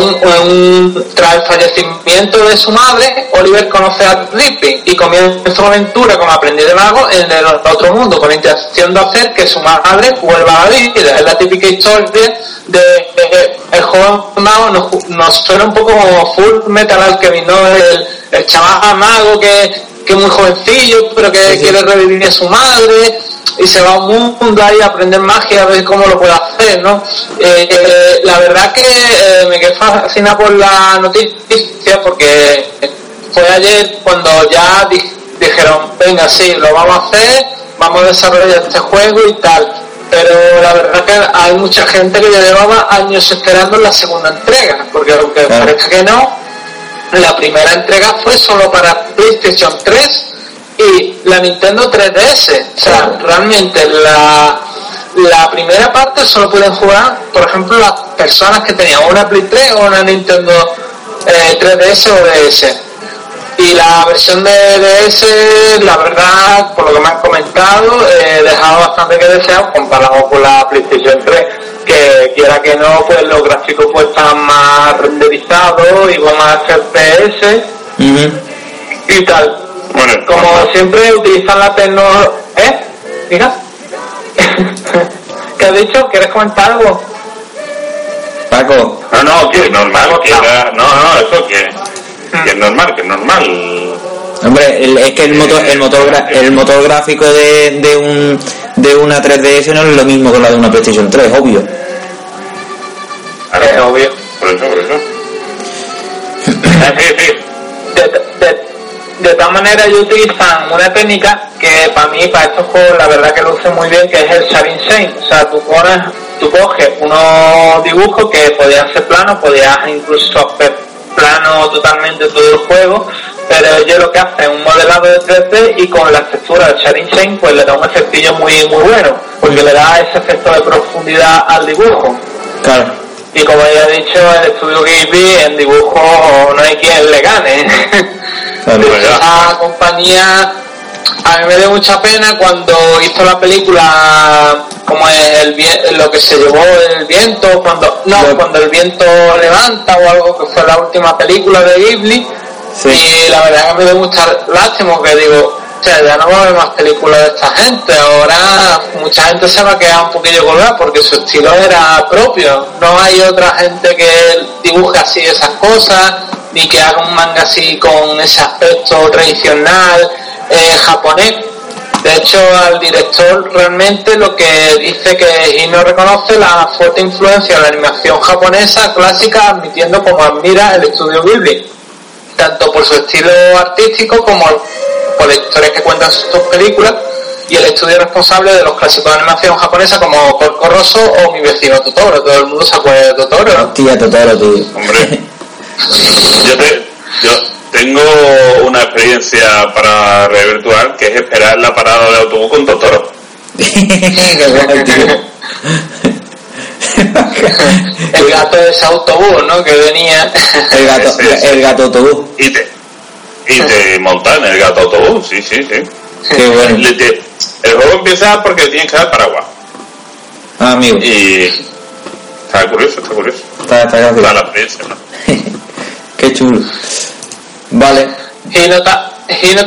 Speaker 6: un- un- tras el fallecimiento de su madre, Oliver conoce a Ripping y comienza su aventura como aprendiz de mago en el otro mundo, con la intención de hacer que su madre vuelva a la vida. Es la típica historia de, de- el joven mago nos, nos suena un poco como Full Metal Alchemist, ¿no? El, el chaval mago que, que es muy jovencillo, pero que quiere revivir a su madre y se va a un mundo ahí a aprender magia a ver cómo lo puede hacer, ¿no? Eh, eh, la verdad que eh, me quedé fascinado por la noticia porque fue ayer cuando ya di- dijeron, venga, sí, lo vamos a hacer, vamos a desarrollar este juego y tal. Pero la verdad que hay mucha gente que ya llevaba años esperando la segunda entrega, porque aunque
Speaker 1: Claro.
Speaker 6: parezca que no, la primera entrega fue solo para PlayStation 3 y la Nintendo 3DS. O sea, realmente la, la primera parte solo pueden jugar, por ejemplo, las personas que tenían una Play 3 o una Nintendo eh, 3DS o DS. Y la versión de DS, la verdad, por lo que me han comentado, eh, dejaba bastante que desear comparado con la PlayStation 3, que quiera que no, pues los gráficos pues están más renderizados y van a ser PS
Speaker 1: Ujú.
Speaker 6: y tal.
Speaker 4: Bueno,
Speaker 6: Como siempre utilizan la tecnología... ¿Eh? Mira. ¿Qué has dicho? ¿Quieres comentar algo?
Speaker 1: Paco,
Speaker 4: No, no, que es normal, que era, no, no, eso que, que es normal, que es normal.
Speaker 1: hombre, el- es que el motor, el motor, gra- el motor gráfico de, de un de una 3DS no es lo mismo que la de una PlayStation 3, obvio.
Speaker 6: Es obvio.
Speaker 4: Por eso, por eso. Ah, sí, sí.
Speaker 6: De, todas maneras ellos utilizan una técnica que para mí, para estos juegos, la verdad que lo usan muy bien, que es el Sharing Shane. O sea, tú pones, tú coges unos dibujos que podían ser planos, podías incluso hacer plano totalmente todo el juego, pero ellos lo que hacen es un modelado de 3D y con la textura del Sharing Shane pues le da un efectillo muy, muy bueno, porque le da ese efecto de profundidad al dibujo.
Speaker 1: Claro.
Speaker 6: Y como ya he dicho, el estudio Ghibli en dibujo no hay quien le gane. Esa compañía a mí me dio mucha pena cuando hizo la película como el lo que se llevó el viento cuando no
Speaker 1: Lo-
Speaker 6: cuando el viento levanta o algo que fue la última película de Ghibli.
Speaker 1: Sí.
Speaker 6: y la verdad que me dio mucha lástima que digo o sea, ya no va a haber más películas de esta gente ahora mucha gente se va a quedar un poquillo colgada porque su estilo era propio. No hay otra gente que dibuje así esas cosas ni que haga un manga así con ese aspecto tradicional eh, japonés De hecho, al director realmente lo que dice que no reconoce la fuerte influencia de la animación japonesa clásica, admitiendo como admira el estudio Ghibli, tanto por su estilo artístico como por las historias que cuentan sus películas y el estudio responsable de los clásicos de animación japonesa como Porco Rosso o Mi vecino Totoro. Todo el mundo se acuerda de Totoro. ¿no?
Speaker 1: Tía, Totoro, tío.
Speaker 4: Hombre, yo, te- yo tengo una experiencia para red virtual que es esperar la parada de autobús con Totoro.
Speaker 6: El gato de ese autobús, ¿no? Que venía.
Speaker 1: El gato, el gato autobús.
Speaker 4: Y te, y te montan el gato autobús, sí, sí, sí.
Speaker 1: Qué bueno.
Speaker 4: Le- te- el juego empieza porque tienes que dar paraguas.
Speaker 1: Ah, amigo.
Speaker 4: Y está curioso, está curioso.
Speaker 1: Está, está gracioso.
Speaker 4: Está la experiencia, ¿no?
Speaker 1: Qué chulo. Vale.
Speaker 6: Hino, ta-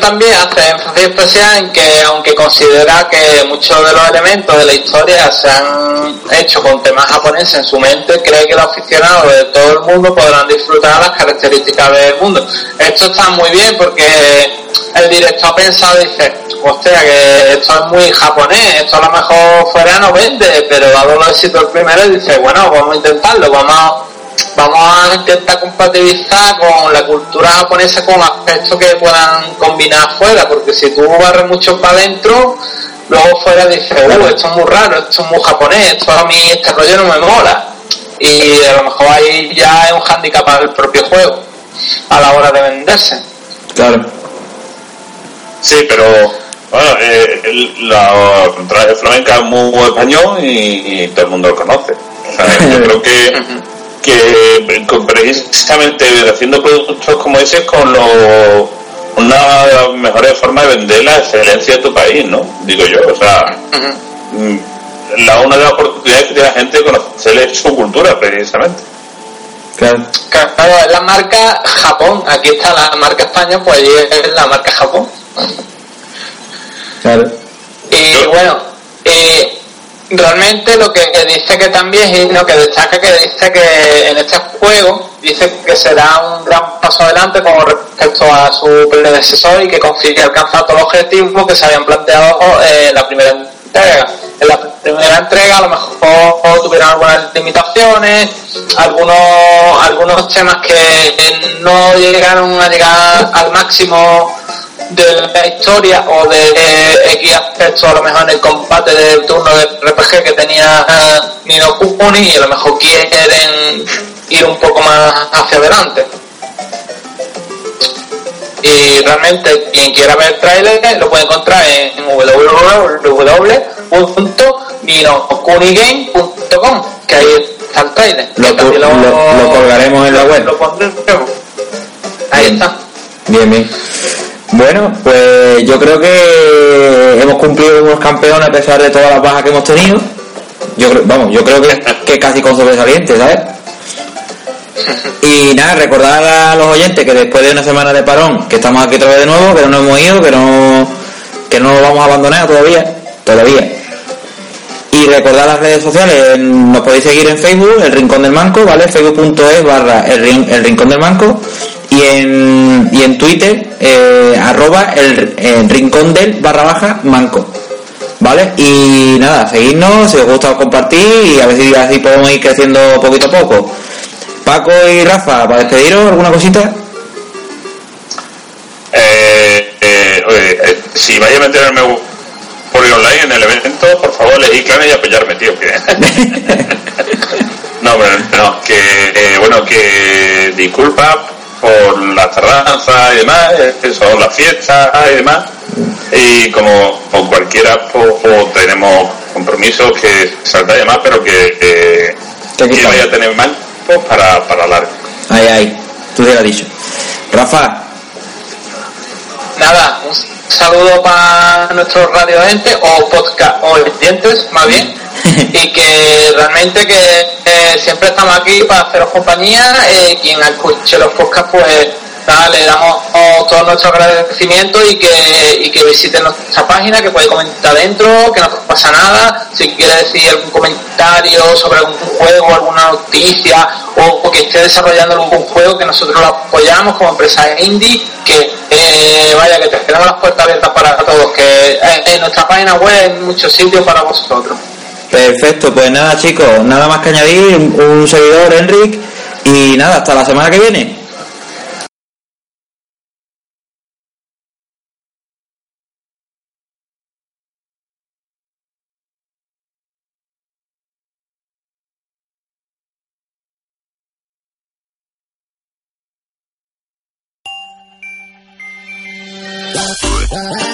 Speaker 6: también hace énfasis especial en que, aunque considera que muchos de los elementos de la historia se han hecho con temas japoneses en su mente, cree que los aficionados de todo el mundo podrán disfrutar las características del mundo. Esto está muy bien porque el director ha pensado, dice, hostia, que esto es muy japonés, esto a lo mejor fuera no vende, pero dado los éxitos del primero, dice, bueno, vamos a intentarlo, vamos a vamos a intentar compatibilizar con la cultura japonesa con aspectos que puedan combinar afuera, porque si tú barres mucho para adentro, luego fuera dices, uh, esto es muy raro, esto es muy japonés, esto a mí este rollo no me mola. Y a lo mejor ahí ya es un hándicap para el propio juego a la hora de venderse.
Speaker 1: Claro.
Speaker 4: Sí, pero bueno, eh, el- la traje flamenca es muy español y, y todo el mundo lo conoce. O sea, yo creo que, que con- precisamente haciendo productos como ese es con lo, una de las mejores formas de vender la excelencia de tu país, ¿no? Digo yo, o sea, la una de las oportunidades que tiene la gente de conocer su cultura, precisamente.
Speaker 1: Claro.
Speaker 6: Claro, es la marca Japón, aquí está la marca España, pues allí es la marca Japón.
Speaker 1: Claro.
Speaker 6: Y bueno, eh, realmente lo que dice que también es lo que destaca que dice que en este juego dice que será un gran paso adelante con respecto a su predecesor y que consigue alcanzar todos los objetivos que se habían planteado eh, en la primera entrega. En la primera entrega a lo mejor tuvieron algunas limitaciones, algunos algunos temas que no llegaron a llegar al máximo de la historia o de eh, X aspectos a lo mejor en el combate de turno de RPG que tenía eh, Nino Kuni y a lo mejor quieren ir un poco más hacia adelante. Y realmente quien quiera ver el trailer lo puede encontrar en www.ninokunigame.com que ahí está el trailer.
Speaker 1: Lo,
Speaker 6: también
Speaker 1: lo- lo colgaremos en la web.
Speaker 6: lo pondremos. Ahí está.
Speaker 1: Bien, bien. Bueno, pues yo creo que hemos cumplido con los campeones a pesar de todas las bajas que hemos tenido. Yo creo, vamos, yo creo que, que casi con sobresaliente, ¿sabes? Y nada, recordar a los oyentes que después de una semana de parón, que estamos aquí otra vez de nuevo, que no nos hemos ido, que no, que no nos vamos a abandonar todavía, todavía. Y recordar las redes sociales, nos podéis seguir en Facebook, El Rincón del Manco, ¿vale? Facebook.es barra el, el Rincón del Manco y en, y en Twitter, eh, arroba el, el Rincón del barra baja Manco, ¿vale? Y nada, seguidnos, si os gusta compartir y a ver si así podemos ir creciendo poquito a poco. Paco y Rafa, para despediros, ¿alguna cosita?
Speaker 4: Eh, eh, oye, eh, si vais a meterme por ir online en el evento, por favor, elegí clanes y apoyarme, tío. Que... no, pero no, que eh, bueno, que disculpa por las tardanzas y demás, que son las fiestas y demás. Y como, como cualquiera, pues, pues, tenemos compromisos que saltar y demás, pero que, eh,
Speaker 1: Que
Speaker 4: vaya a tener más pues, para, para largo.
Speaker 1: Ahí, ahí, tú te lo has dicho. Rafa,
Speaker 6: Nada, un saludo para nuestros radioentes o podcast o oyentes más bien. Y que realmente que eh, siempre estamos aquí para haceros compañía eh, quien escuche los podcasts pues le damos todo nuestro agradecimiento y que, y que visiten nuestra página, que puede comentar dentro, que no pasa nada. Si quiere decir algún comentario sobre algún juego, alguna noticia o, que esté desarrollando algún juego, que nosotros lo apoyamos como empresa indie, que eh, vaya, que tenemos las puertas abiertas para todos, que en nuestra página web hay muchos sitios para vosotros.
Speaker 1: Perfecto, pues nada chicos, nada más que añadir, un seguidor, Enric, y nada, hasta la semana que viene. Uh -huh.